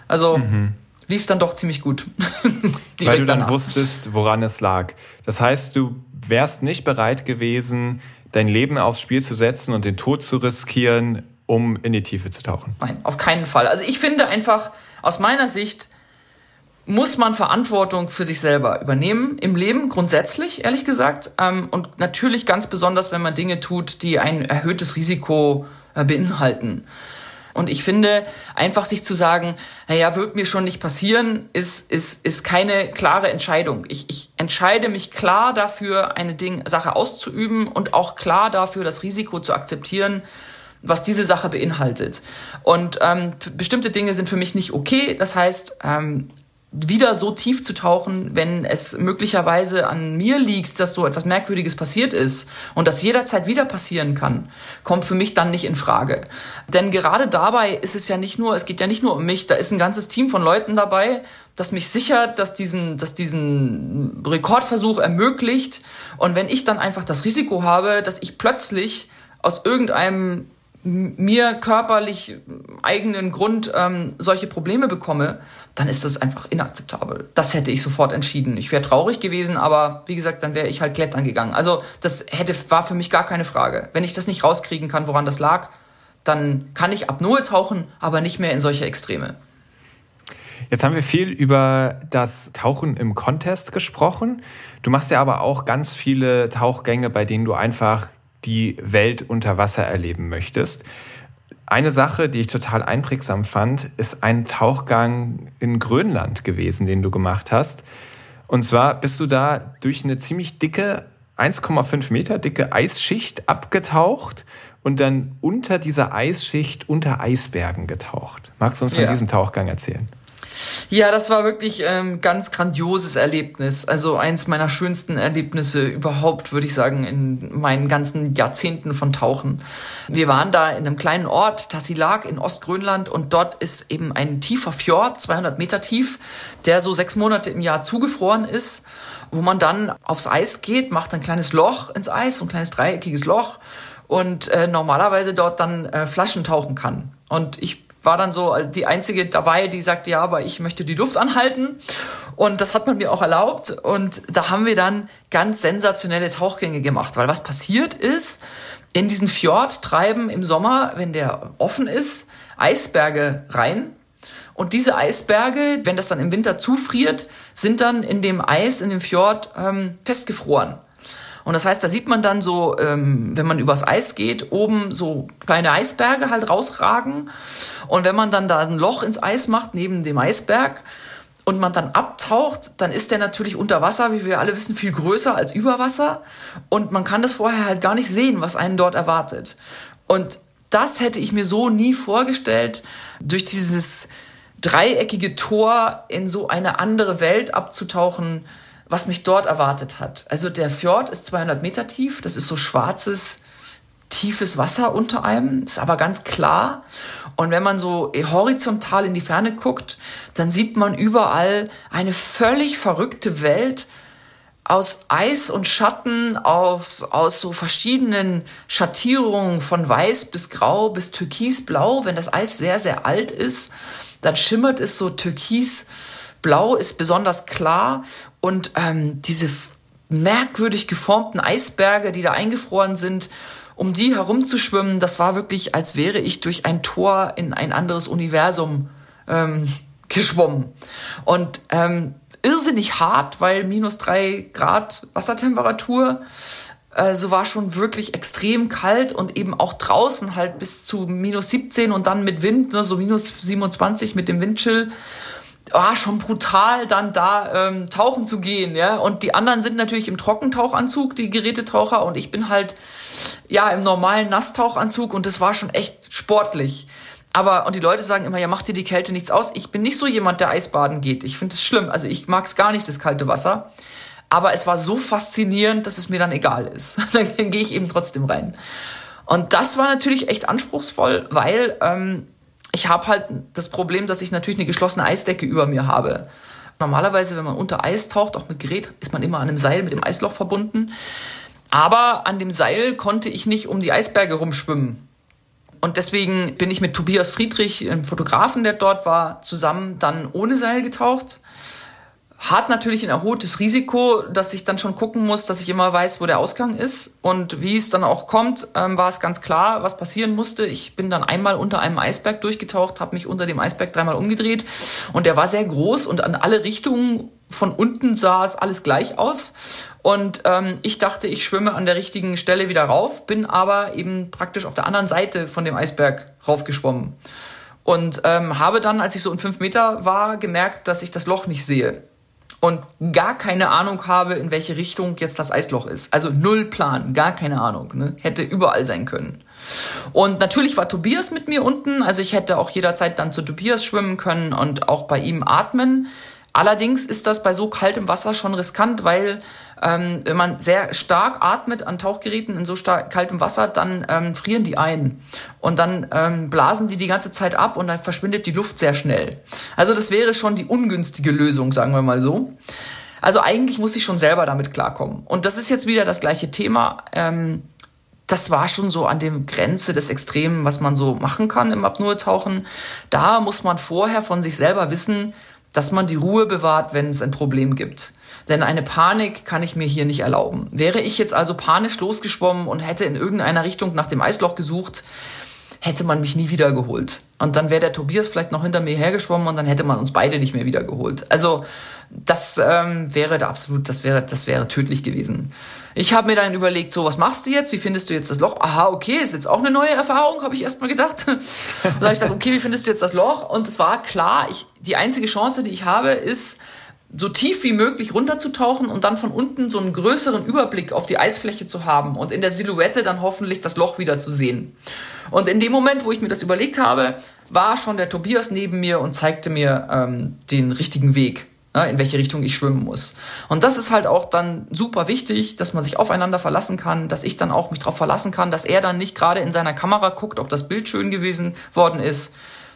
Also mhm. lief dann doch ziemlich gut. Weil du dann danach. wusstest, woran es lag. Das heißt, du wärst nicht bereit gewesen, dein Leben aufs Spiel zu setzen und den Tod zu riskieren, um in die Tiefe zu tauchen. Nein, auf keinen Fall. Also ich finde einfach, aus meiner Sicht muss man Verantwortung für sich selber übernehmen im Leben, grundsätzlich, ehrlich gesagt. Ähm, und natürlich ganz besonders, wenn man Dinge tut, die ein erhöhtes Risiko äh, beinhalten. Und ich finde, einfach sich zu sagen, naja, wird mir schon nicht passieren, ist, ist, ist keine klare Entscheidung. Ich, ich entscheide mich klar dafür, eine Ding, Sache auszuüben und auch klar dafür, das Risiko zu akzeptieren, was diese Sache beinhaltet. Und ähm, bestimmte Dinge sind für mich nicht okay. Das heißt, ähm, wieder so tief zu tauchen, wenn es möglicherweise an mir liegt, dass so etwas Merkwürdiges passiert ist und das jederzeit wieder passieren kann, kommt für mich dann nicht in Frage. Denn gerade dabei ist es ja nicht nur, es geht ja nicht nur um mich, da ist ein ganzes Team von Leuten dabei, das mich sichert, dass diesen, dass diesen Rekordversuch ermöglicht. Und wenn ich dann einfach das Risiko habe, dass ich plötzlich aus irgendeinem mir körperlich eigenen Grund ähm, solche Probleme bekomme, dann ist das einfach inakzeptabel. Das hätte ich sofort entschieden. Ich wäre traurig gewesen, aber wie gesagt, dann wäre ich halt klettern gegangen. Also das hätte war für mich gar keine Frage. Wenn ich das nicht rauskriegen kann, woran das lag, dann kann ich ab Apnoe tauchen, aber nicht mehr in solche Extreme. Jetzt haben wir viel über das Tauchen im Contest gesprochen. Du machst ja aber auch ganz viele Tauchgänge, bei denen du einfach die Welt unter Wasser erleben möchtest. Eine Sache, die ich total einprägsam fand, ist ein Tauchgang in Grönland gewesen, den du gemacht hast. Und zwar bist du da durch eine ziemlich dicke, 1,5 Meter dicke Eisschicht abgetaucht und dann unter dieser Eisschicht unter Eisbergen getaucht. Magst du uns von ja. diesem Tauchgang erzählen? Ja, das war wirklich ähm, ganz grandioses Erlebnis. Also eins meiner schönsten Erlebnisse überhaupt, würde ich sagen, in meinen ganzen Jahrzehnten von Tauchen. Wir waren da in einem kleinen Ort, Tassilag in Ostgrönland und dort ist eben ein tiefer Fjord, 200 Meter tief, der so sechs Monate im Jahr zugefroren ist, wo man dann aufs Eis geht, macht ein kleines Loch ins Eis, ein kleines dreieckiges Loch und äh, normalerweise dort dann äh, Flaschen tauchen kann. Und ich war dann so die einzige dabei, die sagte, ja, aber ich möchte die Luft anhalten. Und das hat man mir auch erlaubt. Und da haben wir dann ganz sensationelle Tauchgänge gemacht, weil was passiert ist, in diesen Fjord treiben im Sommer, wenn der offen ist, Eisberge rein. Und diese Eisberge, wenn das dann im Winter zufriert, sind dann in dem Eis, in dem Fjord ähm, festgefroren. Und das heißt, da sieht man dann so, ähm, wenn man übers Eis geht, oben so kleine Eisberge halt rausragen. Und wenn man dann da ein Loch ins Eis macht, neben dem Eisberg, und man dann abtaucht, dann ist der natürlich unter Wasser, wie wir alle wissen, viel größer als über Wasser. Und man kann das vorher halt gar nicht sehen, was einen dort erwartet. Und das hätte ich mir so nie vorgestellt, durch dieses dreieckige Tor in so eine andere Welt abzutauchen, was mich dort erwartet hat. Also der Fjord ist 200 Meter tief, das ist so schwarzes, tiefes Wasser unter einem, ist aber ganz klar. Und wenn man so horizontal in die Ferne guckt, dann sieht man überall eine völlig verrückte Welt aus Eis und Schatten, aus, aus so verschiedenen Schattierungen von weiß bis grau bis türkisblau. Wenn das Eis sehr, sehr alt ist, dann schimmert es so türkis Blau ist besonders klar und ähm, diese merkwürdig geformten Eisberge, die da eingefroren sind, um die herumzuschwimmen, das war wirklich, als wäre ich durch ein Tor in ein anderes Universum ähm, geschwommen. Und ähm, irrsinnig hart, weil minus drei Grad Wassertemperatur. Also war schon wirklich extrem kalt und eben auch draußen halt bis zu minus 17 und dann mit Wind, ne, so minus 27 mit dem Windchill oh, schon brutal, dann da ähm, tauchen zu gehen, ja. Und die anderen sind natürlich im Trockentauchanzug, die Gerätetaucher, und ich bin halt ja im normalen Nasstauchanzug und das war schon echt sportlich. Aber, und die Leute sagen immer, ja, macht dir die Kälte nichts aus. Ich bin nicht so jemand, der Eisbaden geht. Ich finde es schlimm. Also ich mag es gar nicht, das kalte Wasser. Aber es war so faszinierend, dass es mir dann egal ist. dann gehe ich eben trotzdem rein. Und das war natürlich echt anspruchsvoll, weil ähm, ich habe halt das Problem, dass ich natürlich eine geschlossene Eisdecke über mir habe. Normalerweise, wenn man unter Eis taucht, auch mit Gerät, ist man immer an einem Seil mit dem Eisloch verbunden. Aber an dem Seil konnte ich nicht um die Eisberge rumschwimmen. Und deswegen bin ich mit Tobias Friedrich, einem Fotografen, der dort war, zusammen dann ohne Seil getaucht. Hat natürlich ein erhöhtes Risiko, dass ich dann schon gucken muss, dass ich immer weiß, wo der Ausgang ist. Und wie es dann auch kommt, ähm, war es ganz klar, was passieren musste. Ich bin dann einmal unter einem Eisberg durchgetaucht, habe mich unter dem Eisberg dreimal umgedreht und der war sehr groß und an alle Richtungen von unten sah es alles gleich aus. Und ähm, ich dachte, ich schwimme an der richtigen Stelle wieder rauf, bin aber eben praktisch auf der anderen Seite von dem Eisberg raufgeschwommen. Und ähm, habe dann, als ich so in fünf Meter war, gemerkt, dass ich das Loch nicht sehe und gar keine Ahnung habe, in welche Richtung jetzt das Eisloch ist. Also null Plan, gar keine Ahnung. Ne? Hätte überall sein können. Und natürlich war Tobias mit mir unten, also ich hätte auch jederzeit dann zu Tobias schwimmen können und auch bei ihm atmen. Allerdings ist das bei so kaltem Wasser schon riskant, weil ähm, wenn man sehr stark atmet an Tauchgeräten in so stark kaltem Wasser, dann ähm, frieren die ein und dann ähm, blasen die die ganze Zeit ab und dann verschwindet die Luft sehr schnell. Also das wäre schon die ungünstige Lösung, sagen wir mal so. Also eigentlich muss ich schon selber damit klarkommen. Und das ist jetzt wieder das gleiche Thema. Ähm, das war schon so an dem Grenze des Extremen, was man so machen kann im Apnoe-Tauchen. Da muss man vorher von sich selber wissen, dass man die Ruhe bewahrt, wenn es ein Problem gibt. Denn eine Panik kann ich mir hier nicht erlauben. Wäre ich jetzt also panisch losgeschwommen und hätte in irgendeiner Richtung nach dem Eisloch gesucht, hätte man mich nie wiedergeholt. Und dann wäre der Tobias vielleicht noch hinter mir hergeschwommen und dann hätte man uns beide nicht mehr wiedergeholt. Also das ähm, wäre da absolut, das wäre, das wäre tödlich gewesen. Ich habe mir dann überlegt, so was machst du jetzt? Wie findest du jetzt das Loch? Aha, okay, ist jetzt auch eine neue Erfahrung, habe ich erstmal gedacht. dann habe ich gesagt, okay, wie findest du jetzt das Loch? Und es war klar, ich, die einzige Chance, die ich habe, ist so tief wie möglich runterzutauchen und dann von unten so einen größeren Überblick auf die Eisfläche zu haben und in der Silhouette dann hoffentlich das Loch wieder zu sehen. Und in dem Moment, wo ich mir das überlegt habe, war schon der Tobias neben mir und zeigte mir ähm, den richtigen Weg, ne, in welche Richtung ich schwimmen muss. Und das ist halt auch dann super wichtig, dass man sich aufeinander verlassen kann, dass ich dann auch mich darauf verlassen kann, dass er dann nicht gerade in seiner Kamera guckt, ob das Bild schön gewesen worden ist,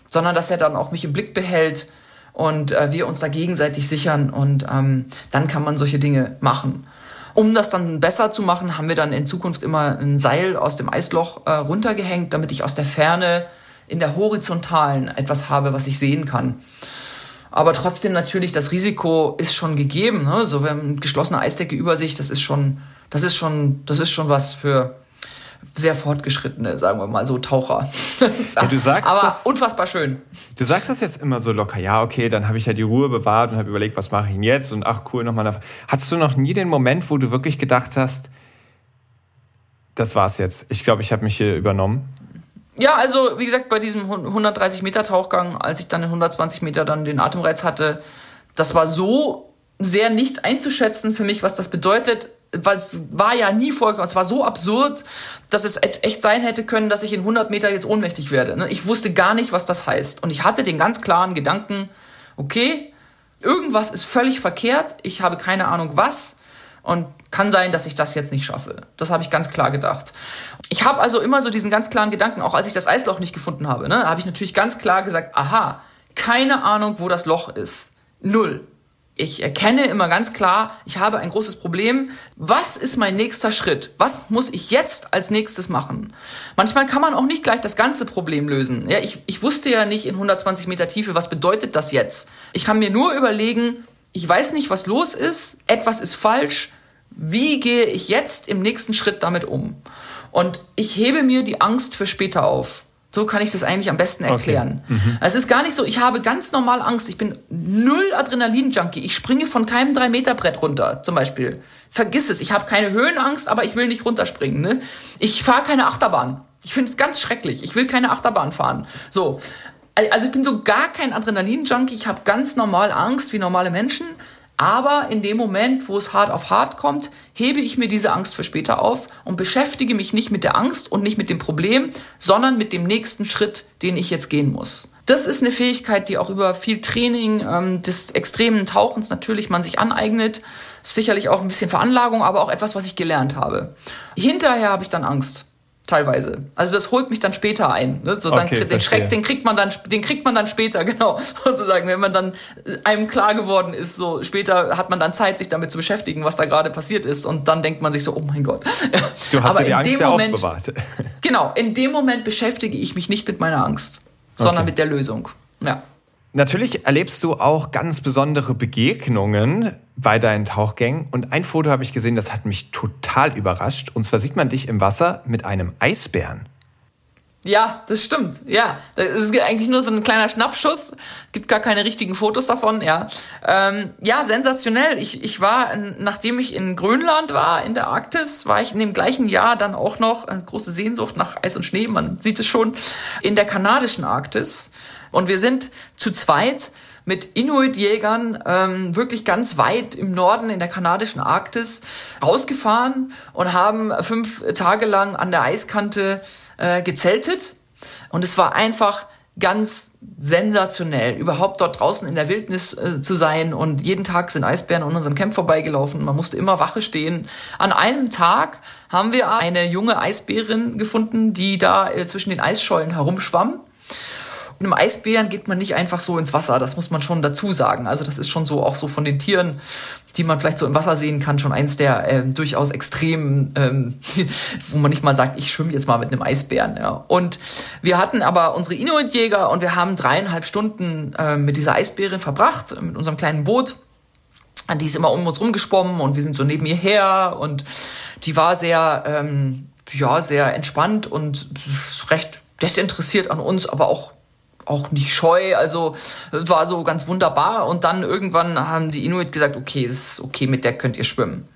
sondern dass er dann auch mich im Blick behält und äh, wir uns da gegenseitig sichern und ähm, dann kann man solche Dinge machen. Um das dann besser zu machen, haben wir dann in Zukunft immer ein Seil aus dem Eisloch äh, runtergehängt, damit ich aus der Ferne in der horizontalen etwas habe, was ich sehen kann. Aber trotzdem natürlich, das Risiko ist schon gegeben. Ne? So, wenn geschlossene Eisdecke über sich, das ist schon, das ist schon, das ist schon was für, sehr fortgeschrittene, sagen wir mal so, Taucher. Ja, du sagst Aber das, unfassbar schön. Du sagst das jetzt immer so locker. Ja, okay, dann habe ich ja die Ruhe bewahrt und habe überlegt, was mache ich denn jetzt? Und ach cool, nochmal. Hattest du noch nie den Moment, wo du wirklich gedacht hast, das war's jetzt. Ich glaube, ich habe mich hier übernommen. Ja, also wie gesagt, bei diesem 130 Meter Tauchgang, als ich dann in 120 Meter dann den Atemreiz hatte, das war so sehr nicht einzuschätzen für mich, was das bedeutet weil es war ja nie vorgekommen. Es war so absurd, dass es echt sein hätte können, dass ich in 100 Meter jetzt ohnmächtig werde. Ne? Ich wusste gar nicht, was das heißt. Und ich hatte den ganz klaren Gedanken, okay, irgendwas ist völlig verkehrt. Ich habe keine Ahnung was. Und kann sein, dass ich das jetzt nicht schaffe. Das habe ich ganz klar gedacht. Ich habe also immer so diesen ganz klaren Gedanken, auch als ich das Eisloch nicht gefunden habe, ne, habe ich natürlich ganz klar gesagt, aha, keine Ahnung, wo das Loch ist. Null ich erkenne immer ganz klar, ich habe ein großes Problem. Was ist mein nächster Schritt? Was muss ich jetzt als nächstes machen? Manchmal kann man auch nicht gleich das ganze Problem lösen. Ja, ich, ich wusste ja nicht in 120 Meter Tiefe, was bedeutet das jetzt? Ich kann mir nur überlegen, ich weiß nicht, was los ist, etwas ist falsch. Wie gehe ich jetzt im nächsten Schritt damit um? Und ich hebe mir die Angst für später auf. So kann ich das eigentlich am besten erklären. Okay. Mhm. Es ist gar nicht so, ich habe ganz normal Angst. Ich bin null Adrenalin-Junkie. Ich springe von keinem 3-Meter-Brett runter, zum Beispiel. Vergiss es, ich habe keine Höhenangst, aber ich will nicht runterspringen. Ne? Ich fahre keine Achterbahn. Ich finde es ganz schrecklich. Ich will keine Achterbahn fahren. So. Also ich bin so gar kein Adrenalin-Junkie. Ich habe ganz normal Angst, wie normale Menschen. Aber in dem Moment, wo es hart auf hart kommt, hebe ich mir diese Angst für später auf und beschäftige mich nicht mit der Angst und nicht mit dem Problem, sondern mit dem nächsten Schritt, den ich jetzt gehen muss. Das ist eine Fähigkeit, die auch über viel Training ähm, des extremen Tauchens natürlich man sich aneignet. Sicherlich auch ein bisschen Veranlagung, aber auch etwas, was ich gelernt habe. Hinterher habe ich dann Angst teilweise. Also das holt mich dann später ein. Ne? So dann okay, den Schreck, den kriegt man dann, den kriegt man dann später, genau, sozusagen, wenn man dann äh, einem klar geworden ist. So später hat man dann Zeit, sich damit zu beschäftigen, was da gerade passiert ist, und dann denkt man sich so, oh mein Gott. Du hast Aber ja die Angst ja Moment, aufbewahrt. Genau, in dem Moment beschäftige ich mich nicht mit meiner Angst, sondern okay. mit der Lösung. Ja. Natürlich erlebst du auch ganz besondere Begegnungen bei deinen Tauchgängen. Und ein Foto habe ich gesehen, das hat mich total überrascht. Und zwar sieht man dich im Wasser mit einem Eisbären. Ja, das stimmt. Ja, das ist eigentlich nur so ein kleiner Schnappschuss. Gibt gar keine richtigen Fotos davon. Ja, ähm, ja, sensationell. Ich, ich war, nachdem ich in Grönland war, in der Arktis, war ich in dem gleichen Jahr dann auch noch eine große Sehnsucht nach Eis und Schnee. Man sieht es schon in der kanadischen Arktis. Und wir sind zu zweit mit Inuit-Jägern ähm, wirklich ganz weit im Norden in der kanadischen Arktis rausgefahren und haben fünf Tage lang an der Eiskante äh, gezeltet und es war einfach ganz sensationell, überhaupt dort draußen in der Wildnis äh, zu sein und jeden Tag sind Eisbären an unserem Camp vorbeigelaufen. Man musste immer Wache stehen. An einem Tag haben wir eine junge Eisbärin gefunden, die da äh, zwischen den Eisschollen herumschwamm einem Eisbären geht man nicht einfach so ins Wasser, das muss man schon dazu sagen. Also das ist schon so auch so von den Tieren, die man vielleicht so im Wasser sehen kann, schon eins der ähm, durchaus extremen, ähm, wo man nicht mal sagt, ich schwimme jetzt mal mit einem Eisbären. Ja. Und wir hatten aber unsere Inuit-Jäger und wir haben dreieinhalb Stunden äh, mit dieser Eisbärin verbracht, mit unserem kleinen Boot. Die ist immer um uns rumgeschwommen und wir sind so neben ihr her und die war sehr, ähm, ja, sehr entspannt und recht desinteressiert an uns, aber auch auch nicht scheu, also war so ganz wunderbar. Und dann irgendwann haben die Inuit gesagt, okay, es ist okay, mit der könnt ihr schwimmen.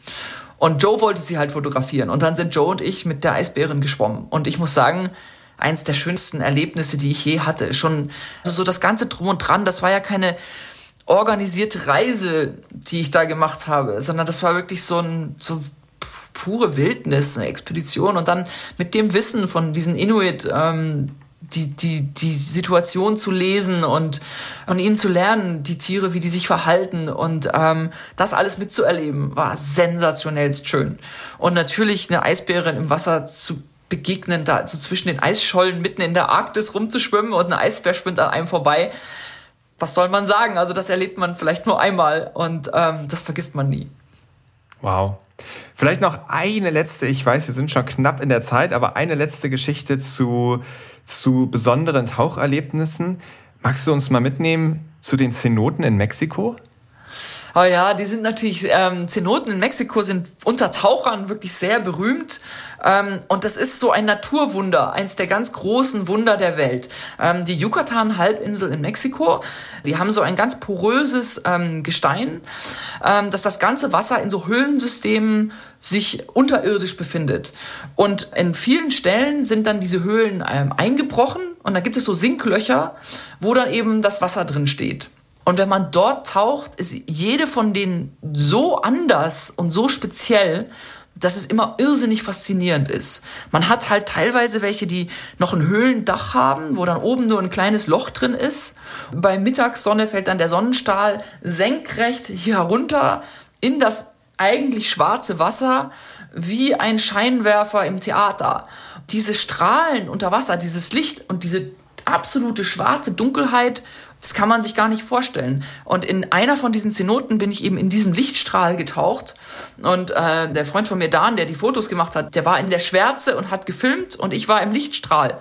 Und Joe wollte sie halt fotografieren. Und dann sind Joe und ich mit der Eisbärin geschwommen. Und ich muss sagen, eins der schönsten Erlebnisse, die ich je hatte. Schon also so das ganze Drum und Dran, das war ja keine organisierte Reise, die ich da gemacht habe, sondern das war wirklich so ein, so pure Wildnis, eine Expedition. Und dann mit dem Wissen von diesen Inuit, ähm, die, die, die Situation zu lesen und von ihnen zu lernen, die Tiere, wie die sich verhalten und ähm, das alles mitzuerleben, war sensationellst schön. Und natürlich eine Eisbärin im Wasser zu begegnen, da so zwischen den Eisschollen mitten in der Arktis rumzuschwimmen und ein Eisbär schwimmt an einem vorbei. Was soll man sagen? Also das erlebt man vielleicht nur einmal und ähm, das vergisst man nie. Wow. Vielleicht noch eine letzte, ich weiß, wir sind schon knapp in der Zeit, aber eine letzte Geschichte zu zu besonderen Taucherlebnissen. Magst du uns mal mitnehmen zu den Zenoten in Mexiko? Oh ja, die sind natürlich, ähm, Zenoten in Mexiko sind unter Tauchern wirklich sehr berühmt. Ähm, und das ist so ein Naturwunder, eins der ganz großen Wunder der Welt. Ähm, die Yucatan-Halbinsel in Mexiko, die haben so ein ganz poröses ähm, Gestein, ähm, dass das ganze Wasser in so Höhlensystemen sich unterirdisch befindet. Und in vielen Stellen sind dann diese Höhlen ähm, eingebrochen und da gibt es so Sinklöcher, wo dann eben das Wasser drin steht. Und wenn man dort taucht, ist jede von denen so anders und so speziell, dass es immer irrsinnig faszinierend ist. Man hat halt teilweise welche, die noch ein Höhlendach haben, wo dann oben nur ein kleines Loch drin ist. Bei Mittagssonne fällt dann der Sonnenstrahl senkrecht hier herunter in das eigentlich schwarze Wasser wie ein Scheinwerfer im Theater. Diese Strahlen unter Wasser, dieses Licht und diese absolute schwarze Dunkelheit das kann man sich gar nicht vorstellen. Und in einer von diesen Zenoten bin ich eben in diesem Lichtstrahl getaucht. Und äh, der Freund von mir, Dan, der die Fotos gemacht hat, der war in der Schwärze und hat gefilmt und ich war im Lichtstrahl.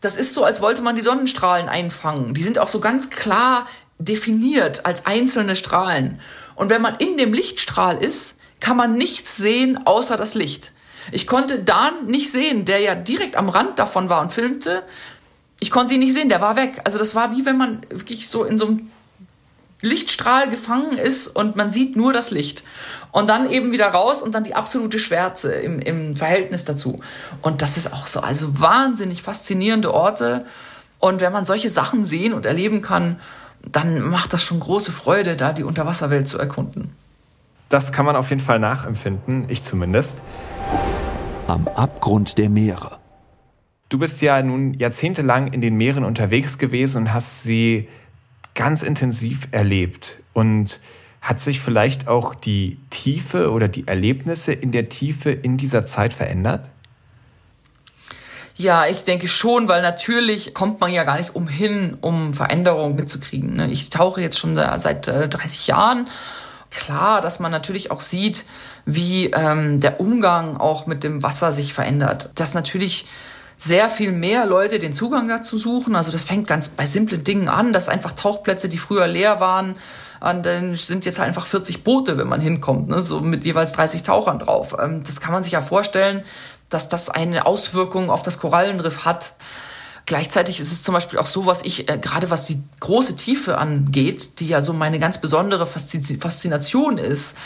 Das ist so, als wollte man die Sonnenstrahlen einfangen. Die sind auch so ganz klar definiert als einzelne Strahlen. Und wenn man in dem Lichtstrahl ist, kann man nichts sehen außer das Licht. Ich konnte Dan nicht sehen, der ja direkt am Rand davon war und filmte ich konnte ihn nicht sehen, der war weg. Also das war wie wenn man wirklich so in so einem Lichtstrahl gefangen ist und man sieht nur das Licht. Und dann eben wieder raus und dann die absolute Schwärze im, im Verhältnis dazu. Und das ist auch so, also wahnsinnig faszinierende Orte. Und wenn man solche Sachen sehen und erleben kann, dann macht das schon große Freude, da die Unterwasserwelt zu erkunden. Das kann man auf jeden Fall nachempfinden, ich zumindest. Am Abgrund der Meere. Du bist ja nun jahrzehntelang in den Meeren unterwegs gewesen und hast sie ganz intensiv erlebt. Und hat sich vielleicht auch die Tiefe oder die Erlebnisse in der Tiefe in dieser Zeit verändert? Ja, ich denke schon, weil natürlich kommt man ja gar nicht umhin, um Veränderungen mitzukriegen. Ne? Ich tauche jetzt schon seit 30 äh, Jahren. Klar, dass man natürlich auch sieht, wie ähm, der Umgang auch mit dem Wasser sich verändert. Dass natürlich sehr viel mehr Leute den Zugang dazu suchen. Also das fängt ganz bei simplen Dingen an, dass einfach Tauchplätze, die früher leer waren, und dann sind jetzt halt einfach 40 Boote, wenn man hinkommt, ne? so mit jeweils 30 Tauchern drauf. Ähm, das kann man sich ja vorstellen, dass das eine Auswirkung auf das Korallenriff hat. Gleichzeitig ist es zum Beispiel auch so, was ich, äh, gerade was die große Tiefe angeht, die ja so meine ganz besondere Faszination ist,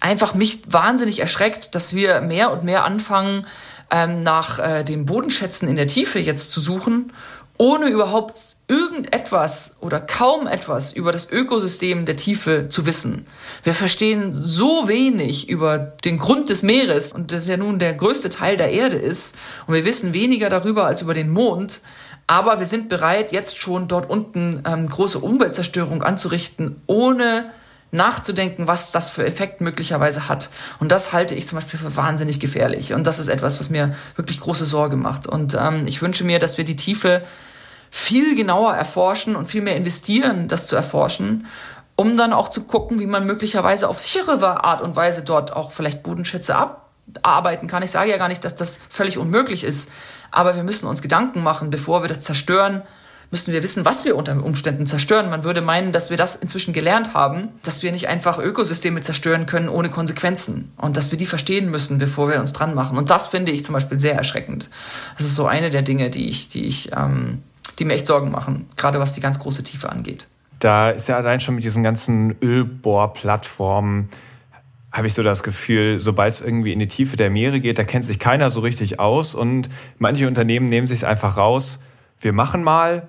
einfach mich wahnsinnig erschreckt, dass wir mehr und mehr anfangen, ähm, nach äh, den Bodenschätzen in der Tiefe jetzt zu suchen, ohne überhaupt irgendetwas oder kaum etwas über das Ökosystem der Tiefe zu wissen. Wir verstehen so wenig über den Grund des Meeres und das ja nun der größte Teil der Erde ist und wir wissen weniger darüber als über den Mond. Aber wir sind bereit, jetzt schon dort unten ähm, große Umweltzerstörung anzurichten, ohne nachzudenken, was das für Effekt möglicherweise hat. Und das halte ich zum Beispiel für wahnsinnig gefährlich. Und das ist etwas, was mir wirklich große Sorge macht. Und ähm, ich wünsche mir, dass wir die Tiefe viel genauer erforschen und viel mehr investieren, das zu erforschen, um dann auch zu gucken, wie man möglicherweise auf sichere Art und Weise dort auch vielleicht Bodenschätze abarbeiten kann. Ich sage ja gar nicht, dass das völlig unmöglich ist, aber wir müssen uns Gedanken machen, bevor wir das zerstören, müssen wir wissen, was wir unter Umständen zerstören. Man würde meinen, dass wir das inzwischen gelernt haben, dass wir nicht einfach Ökosysteme zerstören können ohne Konsequenzen und dass wir die verstehen müssen, bevor wir uns dran machen. Und das finde ich zum Beispiel sehr erschreckend. Das ist so eine der Dinge, die ich, die ich, ähm, die mir echt Sorgen machen, gerade was die ganz große Tiefe angeht. Da ist ja allein schon mit diesen ganzen Ölbohrplattformen habe ich so das Gefühl, sobald es irgendwie in die Tiefe der Meere geht, da kennt sich keiner so richtig aus und manche Unternehmen nehmen sich einfach raus. Wir machen mal,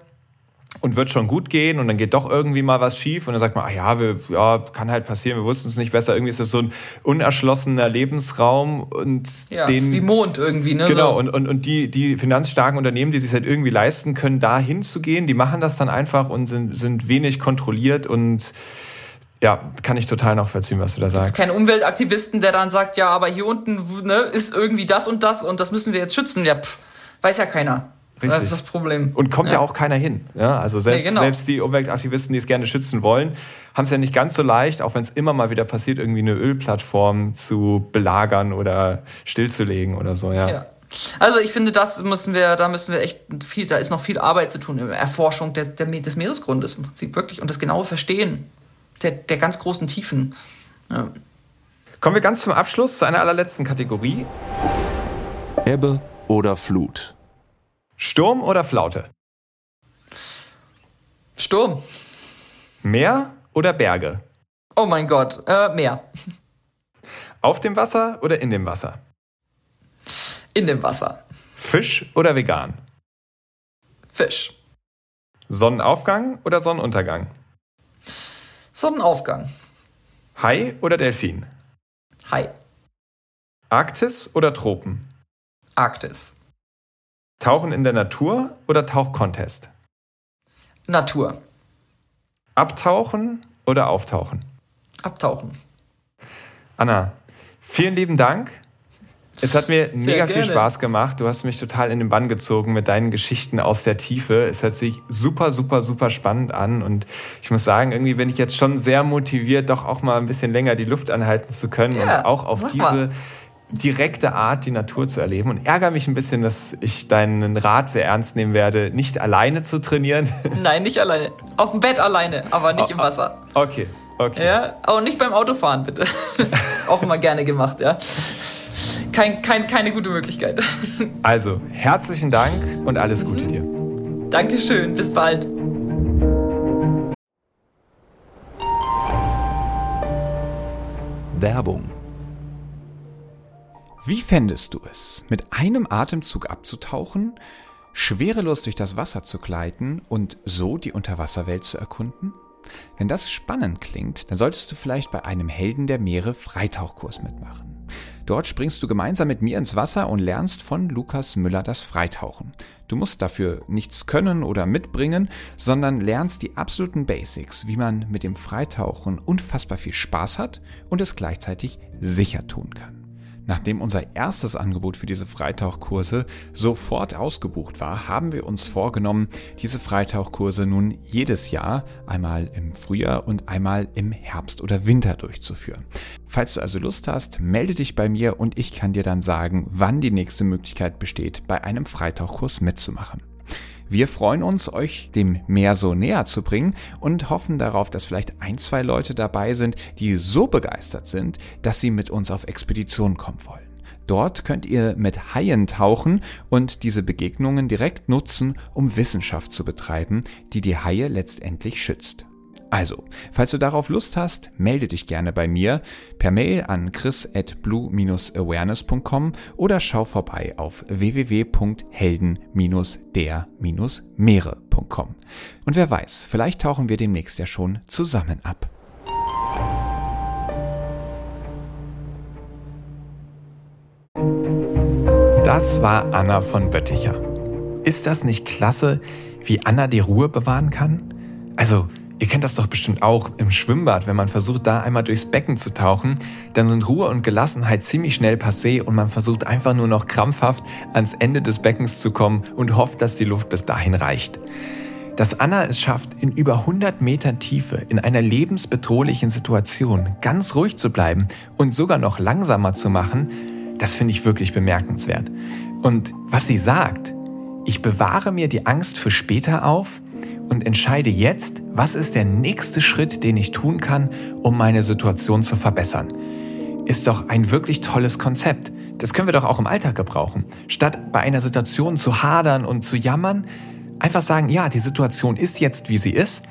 und wird schon gut gehen und dann geht doch irgendwie mal was schief und dann sagt man, ach ja, wir, ja kann halt passieren, wir wussten es nicht besser. Irgendwie ist das so ein unerschlossener Lebensraum und ja, den, wie Mond irgendwie, ne? Genau, so. und, und, und die, die finanzstarken Unternehmen, die sich halt irgendwie leisten können, da hinzugehen, die machen das dann einfach und sind, sind wenig kontrolliert und ja, kann ich total nachvollziehen, was du da sagst. Kein Umweltaktivisten, der dann sagt, ja, aber hier unten ne, ist irgendwie das und das und das müssen wir jetzt schützen. Ja, pff, weiß ja keiner. Richtig. Das ist das Problem. Und kommt ja, ja auch keiner hin. Ja, also selbst, nee, genau. selbst die Umweltaktivisten, die es gerne schützen wollen, haben es ja nicht ganz so leicht, auch wenn es immer mal wieder passiert, irgendwie eine Ölplattform zu belagern oder stillzulegen oder so. Ja. ja. Also ich finde, das müssen wir, da müssen wir echt viel, da ist noch viel Arbeit zu tun in der Erforschung der, der, des Meeresgrundes im Prinzip wirklich und das genaue Verstehen der, der ganz großen Tiefen. Ja. Kommen wir ganz zum Abschluss zu einer allerletzten Kategorie. Ebbe oder Flut. Sturm oder Flaute? Sturm. Meer oder Berge? Oh mein Gott, äh, Meer. Auf dem Wasser oder in dem Wasser? In dem Wasser. Fisch oder vegan? Fisch. Sonnenaufgang oder Sonnenuntergang? Sonnenaufgang. Hai oder Delfin? Hai. Arktis oder Tropen? Arktis. Tauchen in der Natur oder Tauchcontest? Natur. Abtauchen oder auftauchen? Abtauchen. Anna, vielen lieben Dank. Es hat mir Sehr mega gerne. viel Spaß gemacht. Du hast mich total in den Bann gezogen mit deinen Geschichten aus der Tiefe. Es hört sich super, super, super spannend an. Und ich muss sagen, irgendwie bin ich jetzt schon sehr motiviert, doch auch mal ein bisschen länger die Luft anhalten zu können ja, und auch auf diese mal direkte Art, die Natur zu erleben und ärgere mich ein bisschen, dass ich deinen Rat sehr ernst nehmen werde, nicht alleine zu trainieren. Nein, nicht alleine. Auf dem Bett alleine, aber nicht oh, im Wasser. Okay, okay. Ja, aber nicht beim Autofahren, bitte. Auch immer gerne gemacht, ja. Kein, kein, keine gute Möglichkeit. Also, herzlichen Dank und alles Gute dir. Dankeschön, bis bald. Werbung wie fändest du es, mit einem Atemzug abzutauchen, schwerelos durch das Wasser zu gleiten und so die Unterwasserwelt zu erkunden? Wenn das spannend klingt, dann solltest du vielleicht bei einem Helden der Meere Freitauchkurs mitmachen. Dort springst du gemeinsam mit mir ins Wasser und lernst von Lukas Müller das Freitauchen. Du musst dafür nichts können oder mitbringen, sondern lernst die absoluten Basics, wie man mit dem Freitauchen unfassbar viel Spaß hat und es gleichzeitig sicher tun kann. Nachdem unser erstes Angebot für diese Freitauchkurse sofort ausgebucht war, haben wir uns vorgenommen, diese Freitauchkurse nun jedes Jahr, einmal im Frühjahr und einmal im Herbst oder Winter durchzuführen. Falls du also Lust hast, melde dich bei mir und ich kann dir dann sagen, wann die nächste Möglichkeit besteht, bei einem Freitauchkurs mitzumachen. Wir freuen uns, euch dem Meer so näher zu bringen und hoffen darauf, dass vielleicht ein, zwei Leute dabei sind, die so begeistert sind, dass sie mit uns auf Expedition kommen wollen. Dort könnt ihr mit Haien tauchen und diese Begegnungen direkt nutzen, um Wissenschaft zu betreiben, die die Haie letztendlich schützt. Also, falls du darauf Lust hast, melde dich gerne bei mir per Mail an chris at blue-awareness.com oder schau vorbei auf www.helden-der-meere.com. Und wer weiß, vielleicht tauchen wir demnächst ja schon zusammen ab. Das war Anna von Bötticher. Ist das nicht klasse, wie Anna die Ruhe bewahren kann? Also, Ihr kennt das doch bestimmt auch im Schwimmbad, wenn man versucht, da einmal durchs Becken zu tauchen, dann sind Ruhe und Gelassenheit ziemlich schnell passé und man versucht einfach nur noch krampfhaft ans Ende des Beckens zu kommen und hofft, dass die Luft bis dahin reicht. Dass Anna es schafft, in über 100 Metern Tiefe in einer lebensbedrohlichen Situation ganz ruhig zu bleiben und sogar noch langsamer zu machen, das finde ich wirklich bemerkenswert. Und was sie sagt, ich bewahre mir die Angst für später auf, und entscheide jetzt, was ist der nächste Schritt, den ich tun kann, um meine Situation zu verbessern. Ist doch ein wirklich tolles Konzept. Das können wir doch auch im Alltag gebrauchen. Statt bei einer Situation zu hadern und zu jammern, einfach sagen, ja, die Situation ist jetzt, wie sie ist.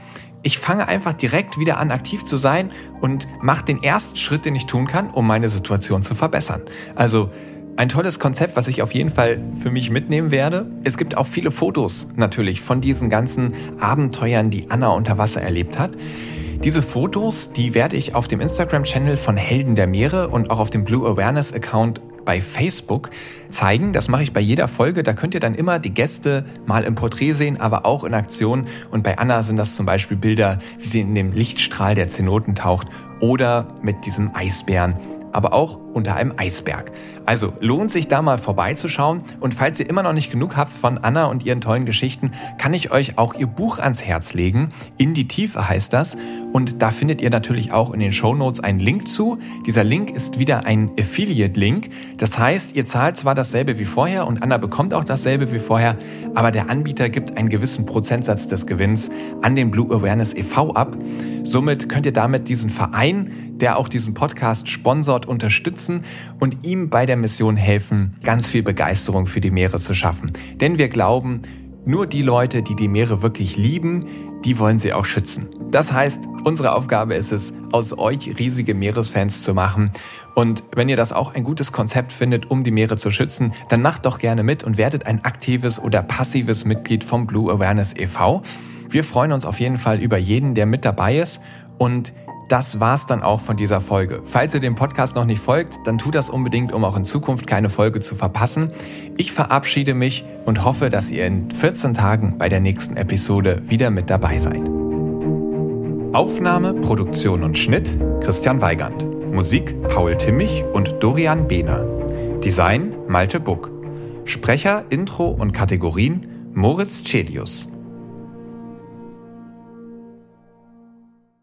Ich fange einfach direkt wieder an, aktiv zu sein und mache den ersten Schritt, den ich tun kann, um meine Situation zu verbessern. Also ein tolles Konzept, was ich auf jeden Fall für mich mitnehmen werde. Es gibt auch viele Fotos natürlich von diesen ganzen Abenteuern, die Anna unter Wasser erlebt hat. Diese Fotos, die werde ich auf dem Instagram-Channel von Helden der Meere und auch auf dem Blue Awareness Account bei Facebook zeigen. Das mache ich bei jeder Folge. Da könnt ihr dann immer die Gäste mal im Porträt sehen, aber auch in Aktion. Und bei Anna sind das zum Beispiel Bilder, wie sie in dem Lichtstrahl der Zenoten taucht oder mit diesem Eisbären aber auch unter einem Eisberg. Also lohnt sich da mal vorbeizuschauen und falls ihr immer noch nicht genug habt von Anna und ihren tollen Geschichten, kann ich euch auch ihr Buch ans Herz legen. In die Tiefe heißt das und da findet ihr natürlich auch in den Show Notes einen Link zu. Dieser Link ist wieder ein Affiliate-Link. Das heißt, ihr zahlt zwar dasselbe wie vorher und Anna bekommt auch dasselbe wie vorher, aber der Anbieter gibt einen gewissen Prozentsatz des Gewinns an den Blue Awareness e.V. ab. Somit könnt ihr damit diesen Verein, der auch diesen Podcast sponsort, unterstützen und ihm bei der Mission helfen, ganz viel Begeisterung für die Meere zu schaffen. Denn wir glauben, nur die Leute, die die Meere wirklich lieben, die wollen sie auch schützen. Das heißt, unsere Aufgabe ist es, aus euch riesige Meeresfans zu machen. Und wenn ihr das auch ein gutes Konzept findet, um die Meere zu schützen, dann macht doch gerne mit und werdet ein aktives oder passives Mitglied vom Blue Awareness e.V. Wir freuen uns auf jeden Fall über jeden, der mit dabei ist und das war's dann auch von dieser Folge. Falls ihr dem Podcast noch nicht folgt, dann tut das unbedingt, um auch in Zukunft keine Folge zu verpassen. Ich verabschiede mich und hoffe, dass ihr in 14 Tagen bei der nächsten Episode wieder mit dabei seid. Aufnahme, Produktion und Schnitt Christian Weigand. Musik Paul Timmich und Dorian Behner. Design Malte Buck. Sprecher, Intro und Kategorien Moritz Celius.